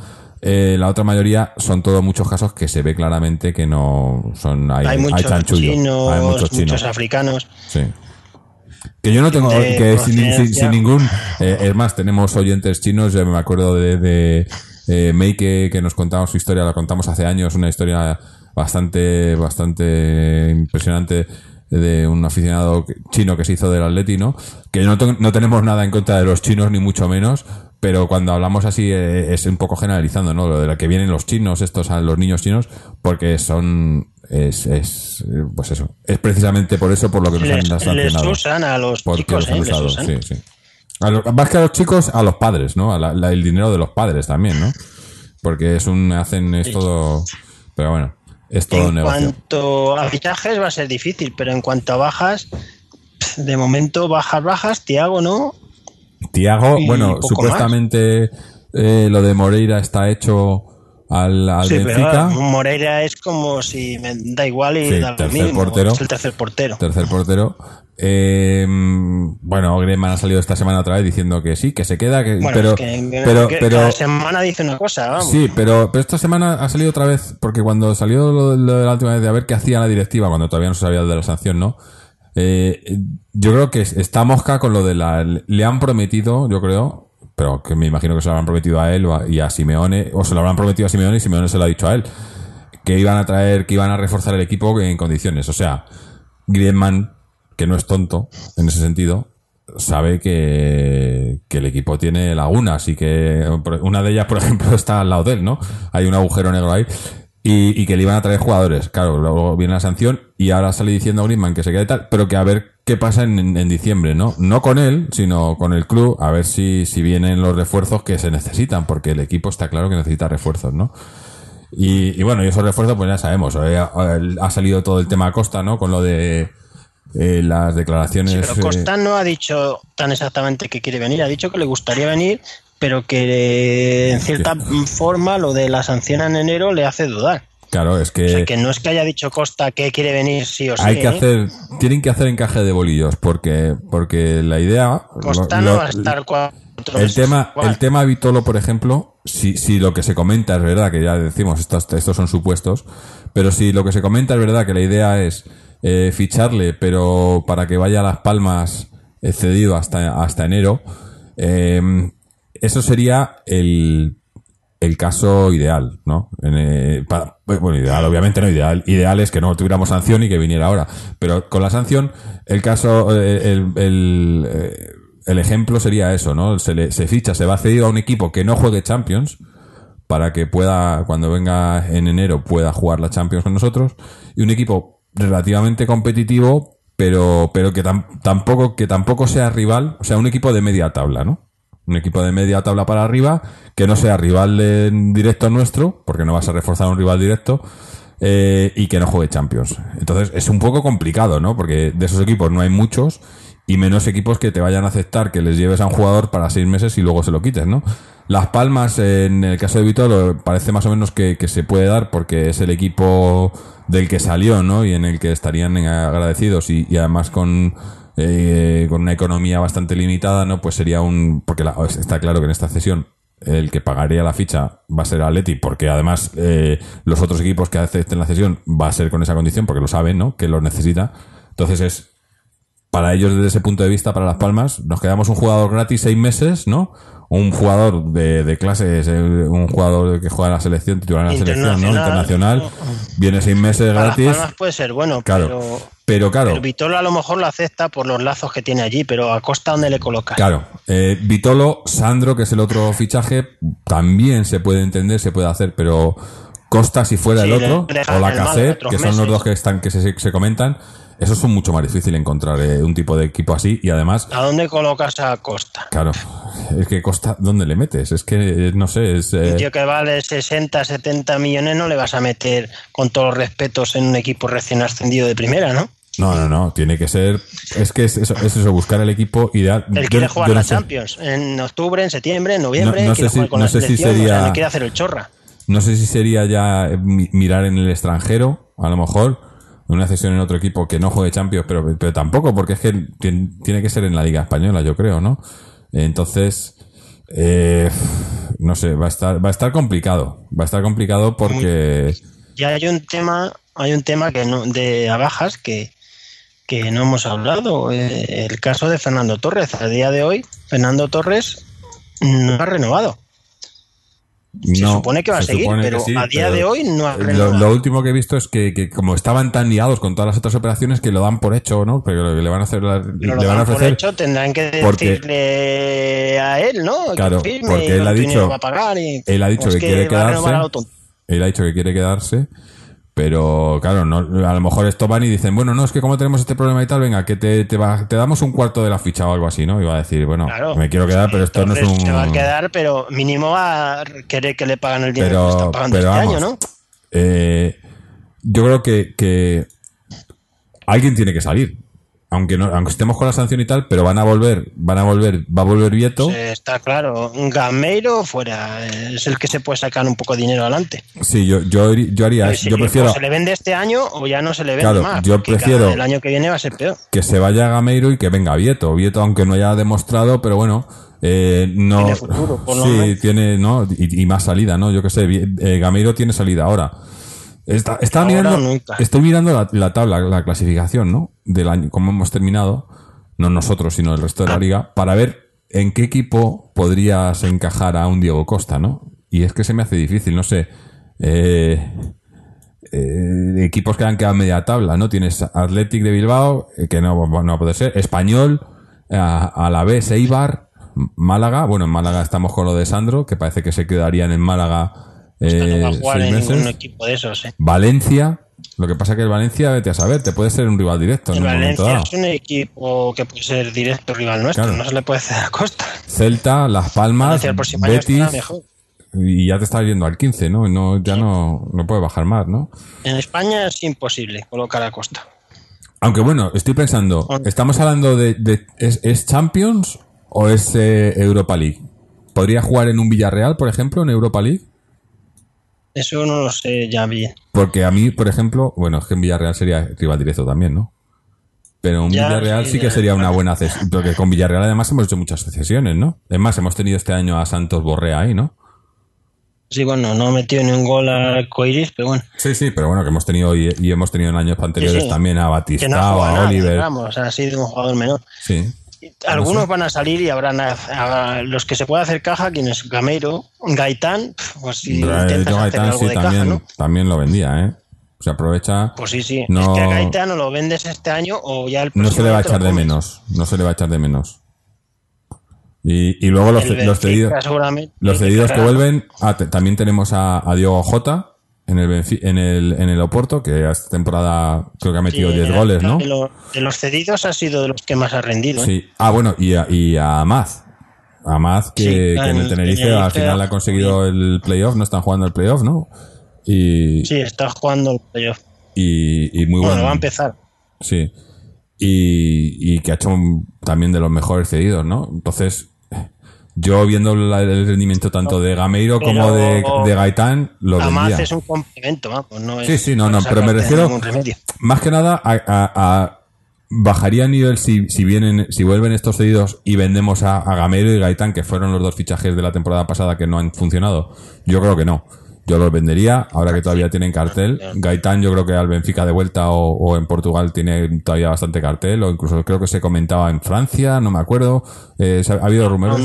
Eh, la otra mayoría son todos muchos casos que se ve claramente que no son, hay, Hay, muchos chanchullo, chinos, hay muchos muchos, chinos. africanos. Sí. Que yo no tengo, que sin, sin- ningún, eh, es más, tenemos oyentes chinos, yo me acuerdo de, de eh, Mei que, que nos contaba su historia, la contamos hace años, una historia bastante, bastante impresionante de un aficionado chino que se hizo del Atleti, ¿no? Que no, no tenemos nada en contra de los chinos, ni mucho menos, pero cuando hablamos así eh, es un poco generalizando, ¿no? Lo de la que vienen los chinos, estos, a los niños chinos, porque son, es, es, pues eso, es precisamente por eso por lo que nos han Les, les sancionado. usan a los Porque chicos, los han ¿eh? Les usan. sí, sí. A más que a los chicos, a los padres, ¿no? A la- la- el dinero de los padres también, ¿no? Porque es un, hacen, es todo, pero bueno, es todo en negocio. cuanto a fichajes va a ser difícil, pero en cuanto a bajas, de momento bajas, bajas, Tiago no. Tiago, bueno, supuestamente eh, lo de Moreira está hecho al, al Sí, pero Benfica, ah, Moreira es como si me da igual y Sí, da lo tercer mismo. portero. Es el tercer portero. tercer portero. Eh, bueno, Griezmann ha salido esta semana otra vez diciendo que sí, que se queda, que, Bueno, pero, es que, pero, que pero, cada semana dice una cosa, vamos. Sí, pero, pero esta semana ha salido otra vez, porque cuando salió lo, lo de la última vez de a ver qué hacía la directiva, cuando todavía no se sabía de la sanción, ¿no? Eh, yo creo que está mosca con lo de la... Le han prometido, yo creo, pero que me imagino que se lo habrán prometido a él y a Simeone, o se lo habrán prometido a Simeone y Simeone se lo ha dicho a él, que iban a traer, que iban a reforzar el equipo en condiciones. O sea, Griezmann, que no es tonto en ese sentido, sabe que, que el equipo tiene lagunas y que una de ellas, por [laughs] ejemplo, está al lado de él, ¿no? Hay un agujero negro ahí. Y, y que le iban a traer jugadores. Claro, luego viene la sanción y ahora sale diciendo Griezmann que se quede tal, pero que a ver qué pasa en diciembre, ¿no? No con él, sino con el club, a ver si, si vienen los refuerzos que se necesitan, porque el equipo está claro que necesita refuerzos, ¿no? Y, y bueno, y esos refuerzos, pues ya sabemos, eh, ha, ha salido todo el tema Costa, ¿no? Con lo de eh, las declaraciones. Sí, pero eh, Costa no ha dicho tan exactamente que quiere venir, ha dicho que le gustaría venir, pero que eh, en cierta forma lo de la sanción en enero le hace dudar. claro, es que, O sea, que no es que haya dicho Costa que quiere venir sí o sí. hay que hacer, tienen que hacer encaje de bolillos, porque, porque la idea. Costa lo- no va a estar cuatro el tema, igual. el tema Vitolo, por ejemplo, si, si lo que se comenta es verdad, que ya decimos, estos, estos son supuestos, pero si lo que se comenta es verdad, que la idea es eh, ficharle, pero para que vaya a Las Palmas eh, cedido hasta, hasta enero, eh, eso sería el, el caso ideal, ¿no? En, eh, bueno, ideal, obviamente no ideal. Ideal es que no tuviéramos sanción y que viniera ahora. Pero con la sanción, el caso, eh, el, el, ejemplo sería eso, ¿no? Se, se ficha, se va cedido a un equipo que no juegue Champions para que pueda, cuando venga en enero, pueda jugar la Champions con nosotros. Y un equipo relativamente competitivo, pero, pero que tam- tampoco, que tampoco sea rival, o sea, un equipo de media tabla, ¿no? un equipo de media tabla para arriba, que no sea rival en directo nuestro, porque no vas a reforzar un rival directo, eh, y que no juegue Champions. Entonces es un poco complicado, ¿no? Porque de esos equipos no hay muchos y menos equipos que te vayan a aceptar que les lleves a un jugador para seis meses y luego se lo quites, ¿no? Las Palmas, en el caso de Vitolo, parece más o menos que, que se puede dar porque es el equipo del que salió, ¿no? Y en el que estarían agradecidos y, además con, eh, con una economía bastante limitada, ¿no? Pues sería un... Porque la- está claro que en esta cesión el que pagaría la ficha va a ser Atleti, porque además eh, los otros equipos que acepten la cesión va a ser con esa condición, porque lo saben, ¿no? Que lo necesita. Entonces es para ellos desde ese punto de vista, para Las Palmas, nos quedamos un jugador gratis seis meses, ¿no? Un jugador de, de clases, eh, un jugador que juega en la selección, titular en la selección, ¿no? Internacional. Viene seis meses Para Las gratis. Palmas puede ser bueno, Claro. pero, Pero claro, pero Vitolo a lo mejor lo acepta por los lazos que tiene allí, pero a costa donde le colocas. Claro, eh, Vitolo, Sandro, que es el otro fichaje, también se puede entender, se puede hacer, pero Costa si fuera Sí, el otro, o la otros que son los dos que están que se, se comentan, esos son mucho más difícil encontrar eh, un tipo de equipo así y además, ¿A dónde colocas a Costa? claro, es que Costa, ¿dónde le metes? Es que eh, no sé, es eh, Un tío que vale 60, 70 millones no le vas a meter con todos los respetos en un equipo recién ascendido de primera, ¿no? no, no, no, tiene que ser, es que es eso, es eso buscar el equipo ideal. Él quiere yo jugar no la sé. Champions en octubre, en septiembre, en noviembre, No- no quiere sé si- no sé selección, o sea, sería- no quiere hacer el chorra. No sé si sería ya mi- mirar en el extranjero, a lo mejor, una cesión en otro equipo que no juegue Champions, pero, pero tampoco, porque es que tien- tiene que ser en la Liga Española, yo creo, ¿no? Entonces, eh, no sé, va a estar, va a estar complicado. Va a estar complicado porque. Y hay un tema, hay un tema que no, de abajas que, que no hemos hablado. eh, el caso de Fernando Torres. A día de hoy, Fernando Torres no ha renovado. Se no, supone que va a se seguir, pero sí, a día pero de hoy no ha Lo, lo último que he visto es que, que como estaban tan liados con todas las otras operaciones que lo dan por hecho, ¿no? Pero que le van a hacer, la- le van a dan por ofrecer hecho, tendrán que porque- decirle a él, ¿no? Que Claro, firme porque él ha dicho- va a pagar y- él ha dicho pues que quiere quedarse. Él ha dicho que quiere quedarse, pero claro, no, a lo mejor esto van y dicen, bueno, no, es que como tenemos este problema y tal, venga, que te, te, va- te damos un cuarto de la ficha o algo así, ¿no? Y va a decir, bueno, Claro. me quiero quedar, pero esto no es un... Se va a quedar, pero mínimo va a querer que le pagan el dinero Pero- que está pagando pero este vamos, año, ¿no? Eh, yo creo que, que alguien tiene que salir. Aunque no, aunque estemos con la sanción y tal, pero van a volver, van a volver, va a volver Vieto. Está claro. Gameiro fuera es el que se puede sacar un poco de dinero adelante. Sí, yo, yo, yo haría si Yo prefiero se le vende este año o ya no se le vende Claro, más. yo prefiero- el año que viene va a ser peor. que se vaya Gameiro y que venga Vieto. Vieto, aunque no haya demostrado, pero bueno, eh, no. Tiene futuro, por sí, tiene, ¿no? Y, y más salida, ¿no? Yo qué sé, eh, Gameiro tiene salida ahora. Está, Ahora mirando, estoy mirando la, la tabla, la clasificación, ¿no? Del año, cómo hemos terminado, no nosotros, sino el resto de la Ah. liga, para ver en qué equipo podrías encajar a un Diego Costa, ¿no? Y es que se me hace difícil, no sé. Eh, eh, equipos que han quedado media tabla, ¿no? Tienes Athletic de Bilbao, eh, que no, no va a poder ser, Español, a, a la vez Eibar, Málaga, bueno, en Málaga estamos con lo de Sandro, que parece que se quedarían en Málaga eh, no va a jugar seis en ningún equipo de esos. ¿eh? Valencia, lo que pasa que el Valencia, vete a saber, te puede ser un rival directo en El momento Valencia dado. es un equipo que puede ser directo rival nuestro. Claro. No se le puede hacer a costa. Celta, Las Palmas, Valencia Betis, mejor. y ya te estás yendo al 15, ¿no? no ya no, no puede bajar más, ¿no? En España es imposible colocar a costa. Aunque bueno, estoy pensando, ¿estamos hablando de, de- ¿es, es Champions o es eh, Europa League? ¿Podría jugar en un Villarreal, por ejemplo, en Europa League? Eso no lo sé ya bien. Porque a mí, por ejemplo, bueno, es que en Villarreal sería rival directo también, ¿no? Pero en Ya, Villarreal sí, sí que sería una buena cesión. Porque con Villarreal además hemos hecho muchas cesiones, ¿no? Es más, hemos tenido este año a Santos Borrea ahí, ¿no? Sí, bueno, no ha metido ni un gol al Coiris, pero bueno. Sí, sí, pero bueno, que hemos tenido y, y hemos tenido en años anteriores Sí, sí. también a no Batista, jugado a nada, Oliver. Ha sido un jugador menor. Sí. Algunos van a salir y habrán a- a- los que se puede hacer caja, quien es Gameiro, Gaitán, pues si eh, intentas hacer algo sí de caja, también, ¿no? también lo vendía, ¿eh? Se aprovecha. Pues sí, sí. No- Es que a Gaitán o lo vendes este año o ya el No se le va a echar de menos. No se le va a echar de menos. Y, y luego los, los cedidos, los cedidos que vuelven. ah, te- también tenemos a, a Diogo Jota en el, en el en el Oporto, que esta temporada creo que ha metido Sí, 10 de- goles, ¿no? De, lo- de los cedidos ha sido de los que más ha rendido. ¿eh? Ah, bueno, y a, y a que, Sí, que en el el Tenerife Tenerife al final ha conseguido el playoff, no están jugando el playoff, ¿no? Y, Sí, está jugando el playoff. y, y muy Bueno, bueno. va a empezar. Sí. Y, y que ha hecho un- también de los mejores cedidos, ¿no? Entonces, yo viendo la- el rendimiento tanto de Gameiro Pero- como de, de Gaitán, lo Además vendía. es un complemento, no es Sí, sí, no, no, pero me refiero-. Más que nada a, a- a- bajaría el nivel si, si vienen, si vuelven estos cedidos y vendemos a, a Gameiro y Gaitán, que fueron los dos fichajes de la temporada pasada que no han funcionado. Yo creo que no. Yo los vendería, ahora que todavía tienen cartel. Gaitán yo creo que al Benfica de vuelta o, o en Portugal tiene todavía bastante cartel, o incluso creo que se comentaba en Francia, no me acuerdo. Eh, ha, ha habido rumores.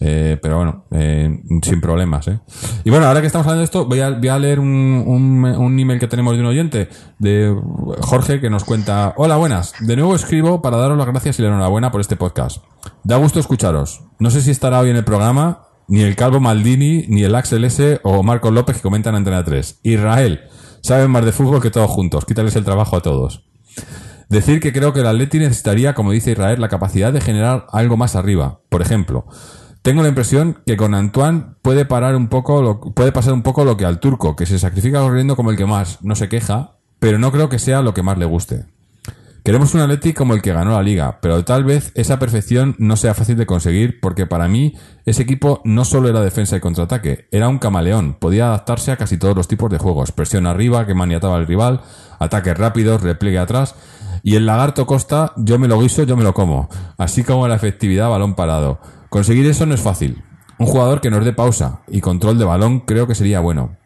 Eh, pero bueno, eh, sin problemas. ¿eh? Y bueno, ahora que estamos hablando de esto, voy a, voy a leer un, un, un email que tenemos de un oyente, de Jorge, que nos cuenta: Hola, buenas. De nuevo escribo para daros las gracias y la enhorabuena por este podcast. Da gusto escucharos. No sé si estará hoy en el programa ni el Calvo Maldini, ni el Axel S. o Marcos López que comentan Antena 3. Israel, saben más de fútbol que todos juntos. Quítales el trabajo a todos. Decir que creo que el Atleti necesitaría, como dice Israel, la capacidad de generar algo más arriba. Por ejemplo, tengo la impresión que con Antoine puede parar un poco, lo, puede pasar un poco lo que al turco, que se sacrifica corriendo como el que más no se queja, pero no creo que sea lo que más le guste. Queremos un Atleti como el que ganó la liga, pero tal vez esa perfección no sea fácil de conseguir porque para mí ese equipo no solo era defensa y contraataque, era un camaleón, podía adaptarse a casi todos los tipos de juegos, presión arriba que maniataba al rival, ataques rápidos, repliegue atrás, y el lagarto Costa yo me lo guiso, yo me lo como, así como la efectividad balón parado. Conseguir eso no es fácil. Un jugador que nos dé pausa y control de balón creo que sería bueno.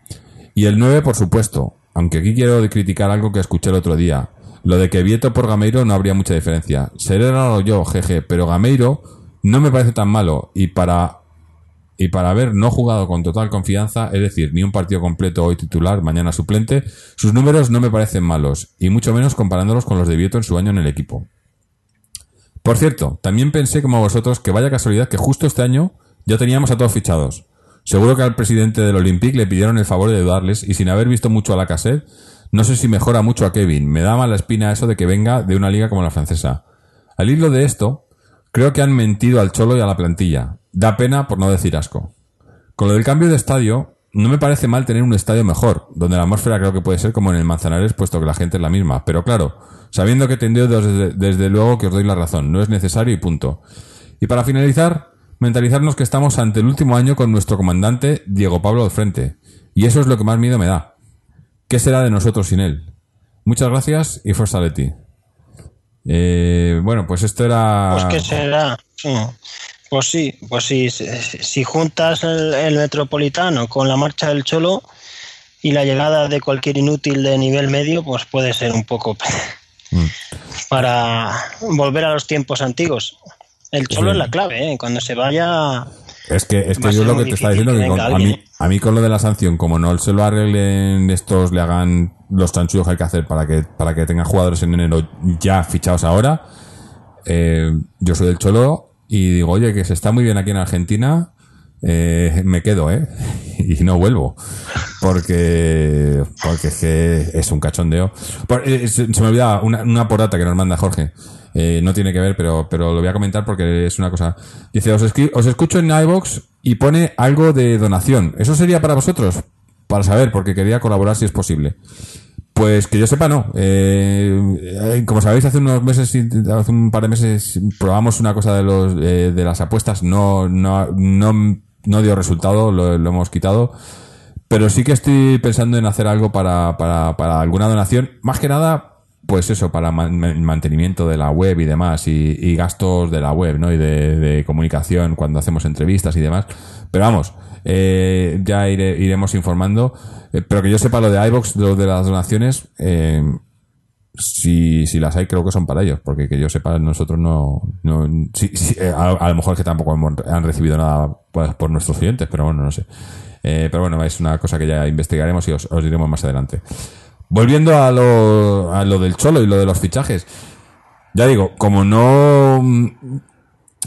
Y el 9, por supuesto. Aunque aquí quiero criticar algo que escuché el otro día. Lo de que Vieto por Gameiro no habría mucha diferencia. Seré raro yo, jeje, pero Gameiro no me parece tan malo. Y para, y para haber no jugado con total confianza, es decir, ni un partido completo hoy titular, mañana suplente, sus números no me parecen malos. Y mucho menos comparándolos con los de Vieto en su año en el equipo. Por cierto, también pensé como vosotros que vaya casualidad que justo este año ya teníamos a todos fichados. Seguro que al presidente del Olympique le pidieron el favor de ayudarles y sin haber visto mucho a la cassette, no sé si mejora mucho a Kevin. Me da mala espina eso de que venga de una liga como la francesa. Al hilo de esto, creo que han mentido al cholo y a la plantilla. Da pena por no decir asco. Con lo del cambio de estadio, no me parece mal tener un estadio mejor, donde la atmósfera creo que puede ser como en el Manzanares, puesto que la gente es la misma. Pero claro, sabiendo que tendió desde, desde luego que os doy la razón, no es necesario y punto. Y para finalizar, mentalizarnos que estamos ante el último año con nuestro comandante Diego Pablo al frente. Y eso es lo que más miedo me da. ¿Qué será de nosotros sin él? Muchas gracias y Forza Leti. Eh, bueno, pues esto era... Pues qué será. Pues sí, pues sí. Si, si juntas el, el metropolitano con la marcha del cholo y la llegada de cualquier inútil de nivel medio, pues puede ser un poco [laughs] Mm. para volver a los tiempos antiguos. El cholo Sí. es la clave, ¿eh? Cuando se vaya. Es que, es que yo lo que te estaba diciendo, que que con- venga a, mí, a mí con lo de la sanción, como no se lo arreglen estos, le hagan los chanchullos que hay que hacer para que, para que tengan jugadores en enero ya fichados ahora, eh, yo soy del Cholo y digo, oye, que se está muy bien aquí en Argentina, eh, me quedo, ¿eh? [laughs] Y no vuelvo. Porque, porque es que es un cachondeo. Por- eh, se, me olvidaba una, una porata que nos manda Jorge. Eh, no tiene que ver, pero, pero lo voy a comentar porque es una cosa. Dice, os, os escucho en iVox y pone algo de donación. ¿Eso sería para vosotros? Para saber, porque quería colaborar si es posible. Pues que yo sepa, no. Eh, como sabéis, hace unos meses, hace un par de meses, probamos una cosa de los eh, de las apuestas. No, no, no, no dio resultado, lo, hemos quitado. Pero sí que estoy pensando en hacer algo para, para, para alguna donación. Más que nada, pues eso, para mantenimiento de la web y demás, y, y gastos de la web, ¿no? Y de, de comunicación cuando hacemos entrevistas y demás. Pero vamos, eh, ya iremos informando. Eh, pero que yo sepa lo de iBox, lo de las donaciones, eh, si, si las hay, creo que son para ellos, porque que yo sepa, nosotros no. no eh, a, lo mejor que tampoco han recibido nada pues, por nuestros clientes, pero bueno, no sé. Eh, pero bueno, es una cosa que ya investigaremos y os, os diremos más adelante. Volviendo a lo, a lo del Cholo y lo de los fichajes. Ya digo, como no. mm,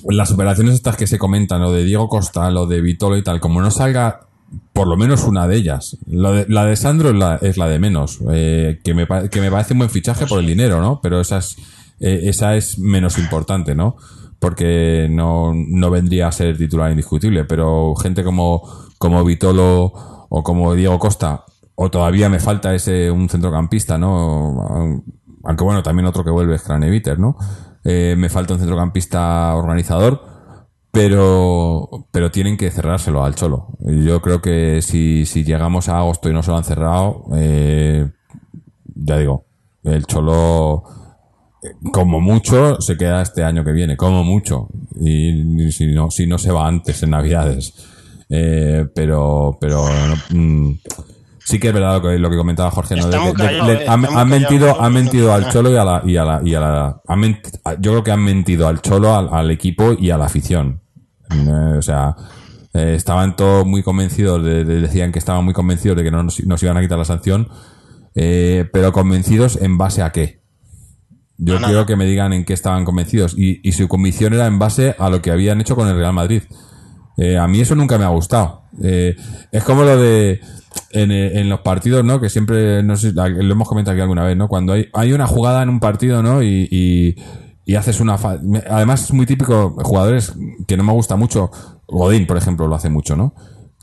Las operaciones estas que se comentan, lo de Diego Costa, lo de Vitolo y tal, como no salga por lo menos una de ellas. Lo de- la de Sandro es la, la de menos, eh, que, me, que me parece un buen fichaje por el dinero, ¿no? Pero esa es, eh, esa es menos importante, ¿no? porque no, no vendría a ser titular indiscutible, pero gente como, como Vitolo o como Diego Costa, o todavía me falta ese un centrocampista, ¿no? Aunque bueno, también otro que vuelve es Craneviter, ¿no? Eh, me falta un centrocampista organizador, pero, pero tienen que cerrárselo al Cholo. Yo creo que si, si llegamos a agosto y no se lo han cerrado, eh, ya digo, el Cholo como mucho se queda este año que viene, como mucho. Y, si no, si no se va antes en Navidades. Eh, pero, pero mm, sí que es verdad lo que, lo que comentaba Jorge, ¿no? De Estamos que- de- callados, le- eh, han, mentido, han mentido al. [laughs] Cholo y a la, y a la, y a la- han ment- yo creo que han mentido al Cholo, al, al equipo y a la afición. Eh, o sea, eh, estaban todos muy convencidos, de, de- decían que estaban muy convencidos de que no nos, nos iban a quitar la sanción, eh, pero convencidos en base a qué. Yo nada. quiero que me digan en qué estaban convencidos y, y su convicción era en base a lo que habían hecho con el Real Madrid. Eh, a mí eso nunca me ha gustado. Es como lo de en, en los partidos, ¿no? Que siempre, no sé, lo hemos comentado aquí alguna vez, ¿no? Cuando hay, hay una jugada en un partido, ¿no? Y, y, y haces una fa- Además es muy típico, jugadores que no me gusta mucho, Godín, por ejemplo, lo hace mucho, ¿no?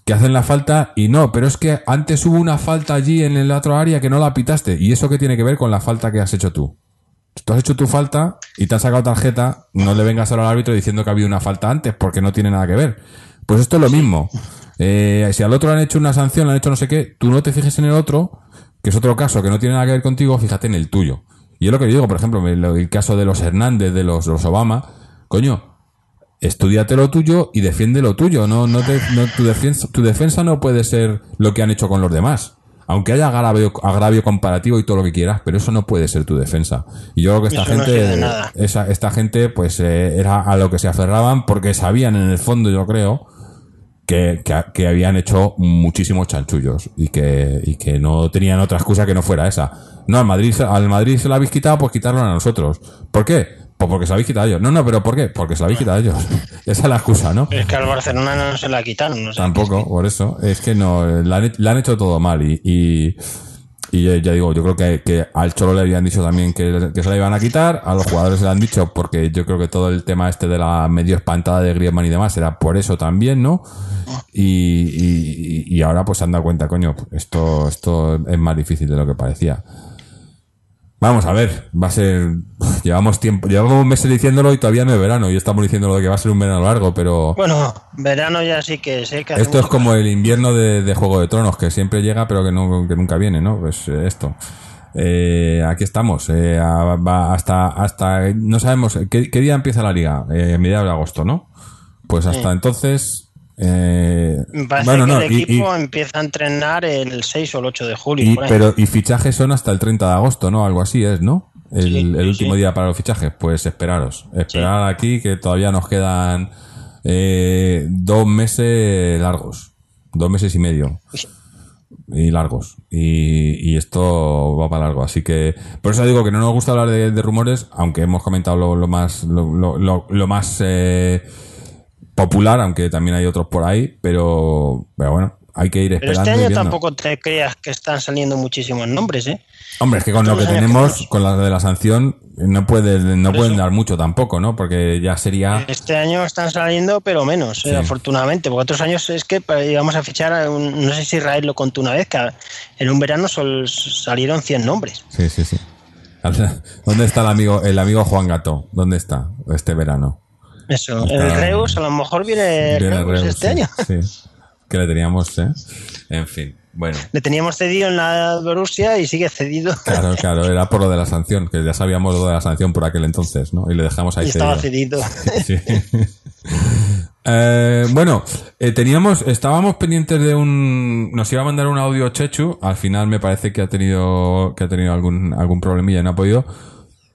Que hacen la falta y no, pero es que antes hubo una falta allí en el otro área que no la pitaste. ¿Y eso qué tiene que ver con la falta que has hecho tú? tú has hecho tu falta y te han sacado tarjeta, no le vengas al árbitro diciendo que ha habido una falta antes, porque no tiene nada que ver. Pues esto es lo mismo. Eh, si al otro le han hecho una sanción, le han hecho no sé qué, tú no te fijes en el otro, que es otro caso que no tiene nada que ver contigo, fíjate en el tuyo. Y es lo que yo digo, por ejemplo, el, caso de los Hernández, de los, los Obama, coño, estudiate lo tuyo y defiende lo tuyo. No, no, te- no- tu, defensa, tu defensa no puede ser lo que han hecho con los demás. Aunque haya agravio, agravio comparativo y todo lo que quieras, pero eso no puede ser tu defensa. Y yo creo que esta Eso gente, esa, esta gente, pues eh, era a lo que se aferraban porque sabían en el fondo, yo creo, que, que, que habían hecho muchísimos chanchullos y que, y que no tenían otra excusa que no fuera esa. No, al Madrid, al Madrid se la habéis quitado, pues quitarlo a nosotros. ¿Por qué? Pues porque se la habéis quitado a ellos. No, no, pero ¿por qué? Porque se la habéis quitado a ellos. [laughs] Esa es la excusa, ¿no? Es que al Barcelona no se la quitaron. No sé. Tampoco, por eso. Es que no, le han, han hecho todo mal y, y, y ya, digo, yo creo que, que al Cholo le habían dicho también que, que se la iban a quitar, a los jugadores se le han dicho porque yo creo que todo el tema este de la medio espantada de Griezmann y demás era por eso también, ¿no? Y, y, y ahora pues se han dado cuenta, coño, esto, esto es más difícil de lo que parecía. Vamos a ver, va a ser. Llevamos tiempo, llevamos meses diciéndolo y todavía no es verano y estamos diciéndolo de que va a ser un verano largo, pero. Bueno, verano ya sí que sé que Esto es como el invierno de, de Juego de Tronos, que siempre llega pero que, no, que nunca viene, ¿no? Pues eh, esto. Eh, aquí estamos. eh, hasta, hasta, no sabemos, ¿qué, qué día empieza la liga? Eh, mediados de agosto, ¿no? Pues hasta entonces... Eh, bueno, que no, el y- equipo y- empieza a entrenar el 6 o el 8 de julio. y, pero, y fichajes son hasta el 30 de agosto, ¿no? Algo así es, ¿no? El, Sí, el sí, último sí. día para los fichajes. Pues esperaros. Esperar aquí que todavía nos quedan eh, dos meses largos. Dos meses y medio. Y largos. Y, esto va para largo. Así que, por eso digo que no nos gusta hablar de, de rumores, aunque hemos comentado lo, lo más, lo- lo más eh, popular, aunque también hay otros por ahí, pero, pero bueno, hay que ir Pero esperando. este y año tampoco te creas que están saliendo muchísimos nombres, ¿eh? Hombre, es que con lo que tenemos, con la de la sanción, no puede, no Por pueden eso. dar mucho tampoco, ¿no? Porque ya sería. Este año están saliendo, pero menos, Sí. eh, afortunadamente. Porque otros años es que pa- íbamos a fichar, a un- no sé si Israel lo contó una vez, que en un verano sol- salieron 100 nombres. Sí, sí, sí. [laughs] ¿Dónde está el amigo, el amigo Juan Gato? ¿Dónde está este verano? Eso, el Reus a lo mejor viene, Viene Reus Reus, este sí, año. Sí. Que le teníamos, ¿eh? En fin, bueno. Le teníamos cedido en la Borussia y sigue cedido. Claro, claro, era por lo de la sanción, que ya sabíamos lo de la sanción por aquel entonces, ¿no? Y le dejamos ahí y estaba cedido. cedido. [laughs] Sí. Eh, bueno, eh, teníamos, estábamos pendientes de un, nos iba a mandar un audio Chechu, al final me parece que ha tenido, que ha tenido algún, algún problemilla y no ha podido,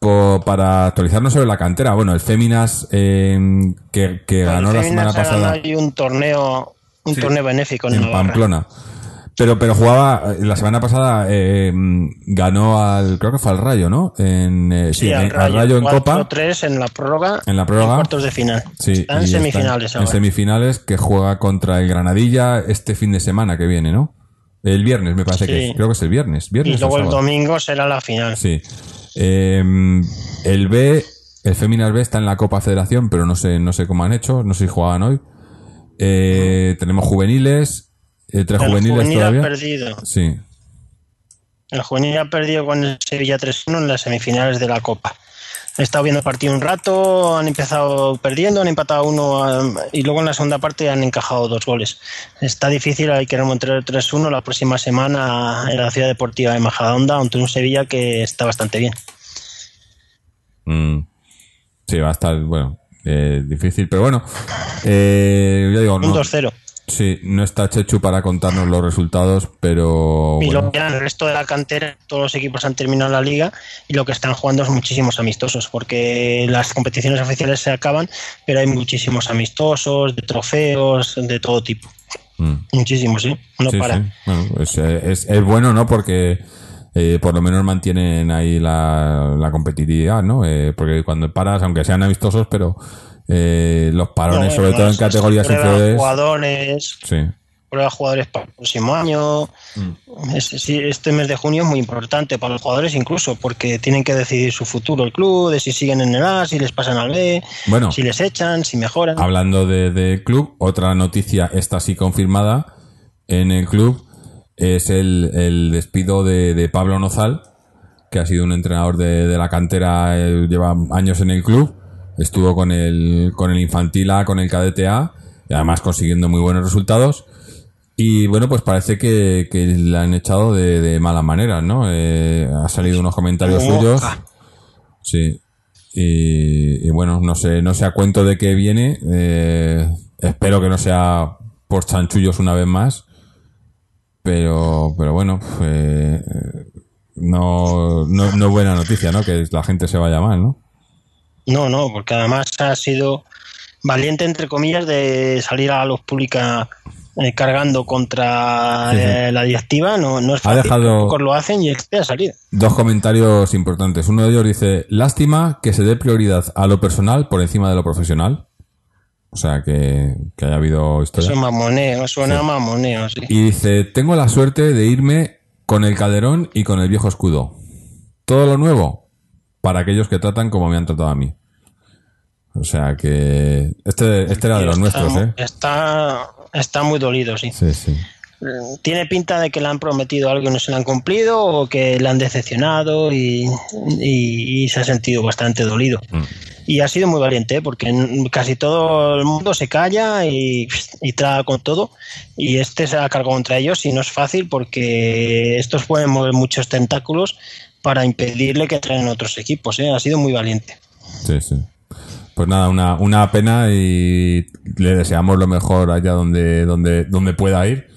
po- para actualizarnos sobre la cantera. Bueno, el Féminas, eh, que, que ganó la semana pasada ahí un torneo, un Sí. torneo benéfico en, en. Pamplona. Pero, pero jugaba, eh, la semana pasada eh, ganó al, creo que fue al Rayo, ¿no? En, eh, sí, Sí, en- al al Rayo en Copa. 4-3 en la prórroga. En la prórroga. y cuartos de final. Sí, Está en y está semifinales en semifinales que juega contra el Granadilla este fin de semana que viene, ¿no? El viernes me parece Sí. que es. Creo que es el viernes. y viernes o luego el domingo será la final. Sí. Eh, el B El Féminas B está en la Copa Federación, pero no sé, no sé cómo han hecho, no sé si jugaban hoy. Eh, tenemos juveniles, eh, tres El juveniles juvenil ha todavía. perdido. Sí, El juvenil ha perdido con el Sevilla 3-1 en las semifinales de la Copa. He estado viendo el partido un rato, han empezado perdiendo, han empatado uno eh, y luego en la segunda parte han encajado dos goles. Está difícil, hay que remontar el 3-1 la próxima semana en la Ciudad Deportiva de Majadahonda ante un Sevilla que está bastante bien. Mm. sí, va a estar, bueno, eh, difícil, pero bueno. Eh, ya digo, Un no, 2-0. Sí, no está Chechu para contarnos los resultados, pero Y ya en el resto de la cantera, todos los equipos han terminado la liga y lo que están jugando es muchísimos amistosos, porque las competiciones oficiales se acaban, pero hay muchísimos amistosos, de trofeos, de todo tipo. mm. Muchísimos, sí. No Sí, para. sí. Bueno, es, es- es bueno, ¿no? Porque eh, por lo menos mantienen ahí la, la competitividad, ¿no? Eh, porque cuando paras, aunque sean amistosos, pero eh, los parones, No, sobre todo en categorías inferiores. jugadores, Sí. prueba jugadores para el próximo año. Mm. Este mes de junio es muy importante para los jugadores incluso, porque tienen que decidir su futuro el club, de si siguen en el A, si les pasan al B, Bueno, si les echan, si mejoran. hablando de, de club, otra noticia, esta sí confirmada en el club, es el, el despido de, de Pablo Nozal, que ha sido un entrenador de, de la cantera, eh, lleva años en el club, estuvo con el, con el infantil A, con el cadete A, y además consiguiendo muy buenos resultados. Y bueno, pues parece que, que le han echado de, de malas maneras, ¿no? Eh, ha salido unos comentarios suyos. Sí. Y, y bueno, no sé, no sé a cuento de qué viene. eh, espero que no sea por chanchullos una vez más. Pero, pero bueno, eh, no, no, no es buena noticia, ¿no? Que la gente se vaya mal, ¿no? No, no, porque además ha sido valiente, entre comillas, de salir a la luz pública eh, cargando contra Sí, sí. eh, la directiva. No, no es Ha fácil. dejado- Pocos lo hacen y este ha salido. Dos comentarios importantes. Uno de ellos dice, lástima que se dé prioridad a lo personal por encima de lo profesional. O sea, que, que haya habido historia. Eso es mamoneo, suena mamoneo, sí. Y dice, tengo la suerte de irme con el calderón y con el viejo escudo. Todo lo nuevo para aquellos que tratan como me han tratado a mí. O sea que este, este era de los está, nuestros, ¿eh? Está, está muy dolido, sí. Sí, sí. Tiene pinta de que le han prometido algo y no se lo han cumplido o que le han decepcionado y, y- y se ha sentido bastante dolido. Mm. Y ha sido muy valiente ¿eh? porque casi todo el mundo se calla y, y traga con todo y este se ha cargado contra ellos y no es fácil porque estos pueden mover muchos tentáculos para impedirle que traen otros equipos. ¿eh? Ha sido muy valiente. Sí, sí. Pues nada, una, una pena y le deseamos lo mejor allá donde, donde, donde pueda ir.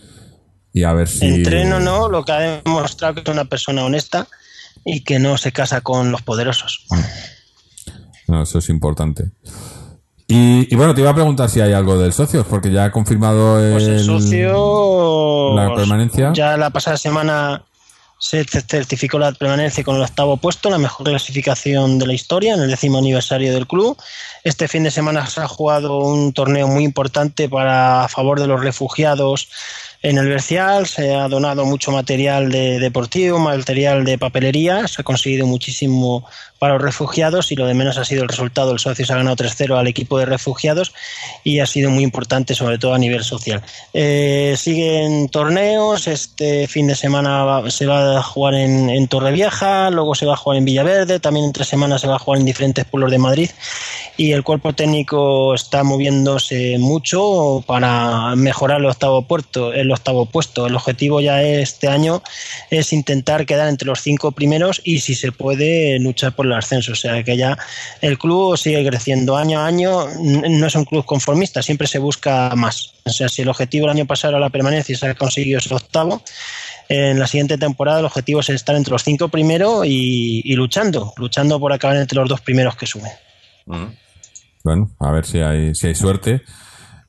Y a ver si. Entreno no, lo que ha demostrado que es una persona honesta y que no se casa con los poderosos. No, eso es importante. Y, y bueno, te iba a preguntar si hay algo del socio, porque ya ha confirmado el, Pues el socio la permanencia. ya la pasada semana se ce- certificó la permanencia con el octavo puesto, la mejor clasificación de la historia en el décimo aniversario del club. Este fin de semana se ha jugado un torneo muy importante para a favor de los refugiados en el Bercial. Se ha donado mucho material de deportivo, material de papelería. Se ha conseguido muchísimo para los refugiados y lo de menos ha sido el resultado. El socio se ha ganado 3-0 al equipo de refugiados y ha sido muy importante, sobre todo a nivel social. Eh, siguen torneos. Este fin de semana se va a jugar en, en Torrevieja, luego se va a jugar en Villaverde, también entre semanas se va a jugar en diferentes pueblos de Madrid y el cuerpo técnico está moviéndose mucho para mejorar el octavo puesto. El octavo puesto. El objetivo ya este año es intentar quedar entre los cinco primeros y si se puede luchar por el ascenso. O sea que ya el club sigue creciendo año a año. No es un club conformista, siempre se busca más. O sea, si el objetivo el año pasado era la permanencia y se ha conseguido ese octavo, en la siguiente temporada el objetivo es estar entre los cinco primeros y, y luchando, luchando por acabar entre los dos primeros que suben. Bueno, a ver si hay, si hay suerte.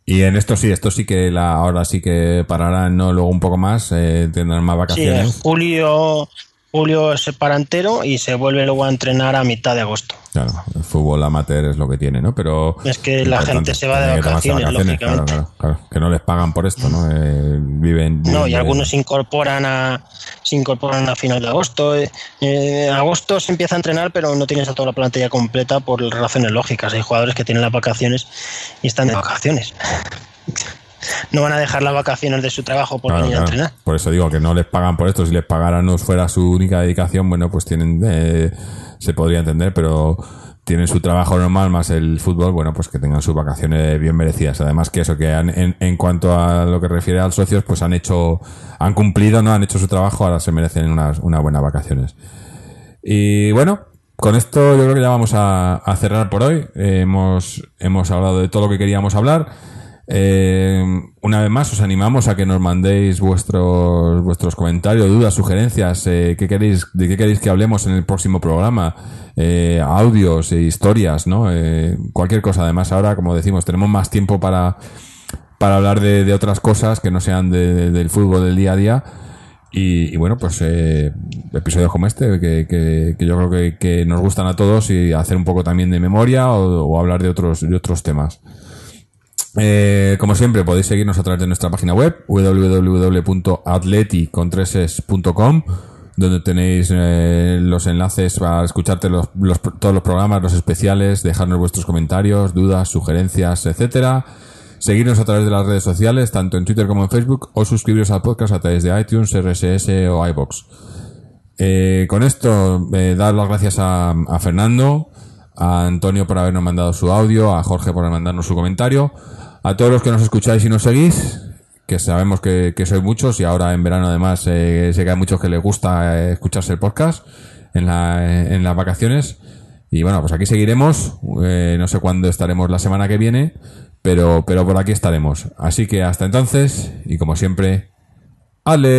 Y en esto sí, esto sí que la, ahora sí que pararán, ¿no? Luego un poco más, eh, tendrán más Sí, en vacaciones. julio, julio se para entero y se vuelve luego a entrenar a mitad de agosto. Claro, el fútbol amateur es lo que tiene, ¿no? Pero Es que la gente se va de vacaciones, claro, lógicamente. claro, claro, que no les pagan por esto, ¿no? Eh, viven, No, y algunos se incorporan a se incorporan a final de agosto. Eh, eh, agosto se empieza a entrenar, pero no tienes a toda la plantilla completa por razones lógicas. Hay jugadores que tienen las vacaciones y están de vacaciones. No van a dejar las vacaciones de su trabajo por Claro, venir a entrenar. Por eso digo que no les pagan por esto. Si les pagaran no fuera su única dedicación, bueno, pues tienen, eh, se podría entender, pero tienen su trabajo normal más el fútbol, bueno, pues que tengan sus vacaciones bien merecidas. Además que eso, que han- en, en cuanto a lo que refiere a los socios, pues han hecho, han cumplido, ¿no? Han hecho su trabajo, ahora se merecen unas, unas buenas vacaciones. Y bueno, con esto yo creo que ya vamos a, a cerrar por hoy. Eh, hemos, hemos hablado de todo lo que queríamos hablar. Eh, una vez más, os animamos a que nos mandéis vuestros, vuestros comentarios, dudas, sugerencias, eh, qué queréis, de qué queréis que hablemos en el próximo programa, eh, audios, e historias, ¿no? Eh, cualquier cosa. Además, ahora, como decimos, tenemos más tiempo para, para hablar de, otras cosas que no sean de- del fútbol del día a día. Y, y bueno, pues eh, episodios como este, que, que- que yo creo que, que nos gustan a todos y hacer un poco también de memoria o, o hablar de otros, de otros temas. Eh, como siempre, podéis seguirnos a través de nuestra página web www.atleticontreses.com donde tenéis eh, los enlaces para escucharte los, todos los programas, los especiales, dejarnos vuestros comentarios, dudas, sugerencias, etcétera. Seguirnos a través de las redes sociales, tanto en Twitter como en Facebook, o suscribiros al podcast a través de iTunes, RSS o iBox. Eh, con esto, dar las gracias a Fernando, a Antonio por habernos mandado su audio, a Jorge por mandarnos su comentario, a todos los que nos escucháis y nos seguís, que sabemos que, sois muchos y ahora en verano además eh, sé que hay muchos que les gusta eh, escucharse el podcast en, la, en las vacaciones. Y bueno, pues aquí seguiremos, eh, no sé cuándo estaremos la semana que viene, pero, pero por aquí estaremos. Así que hasta entonces, y como siempre, Aleti.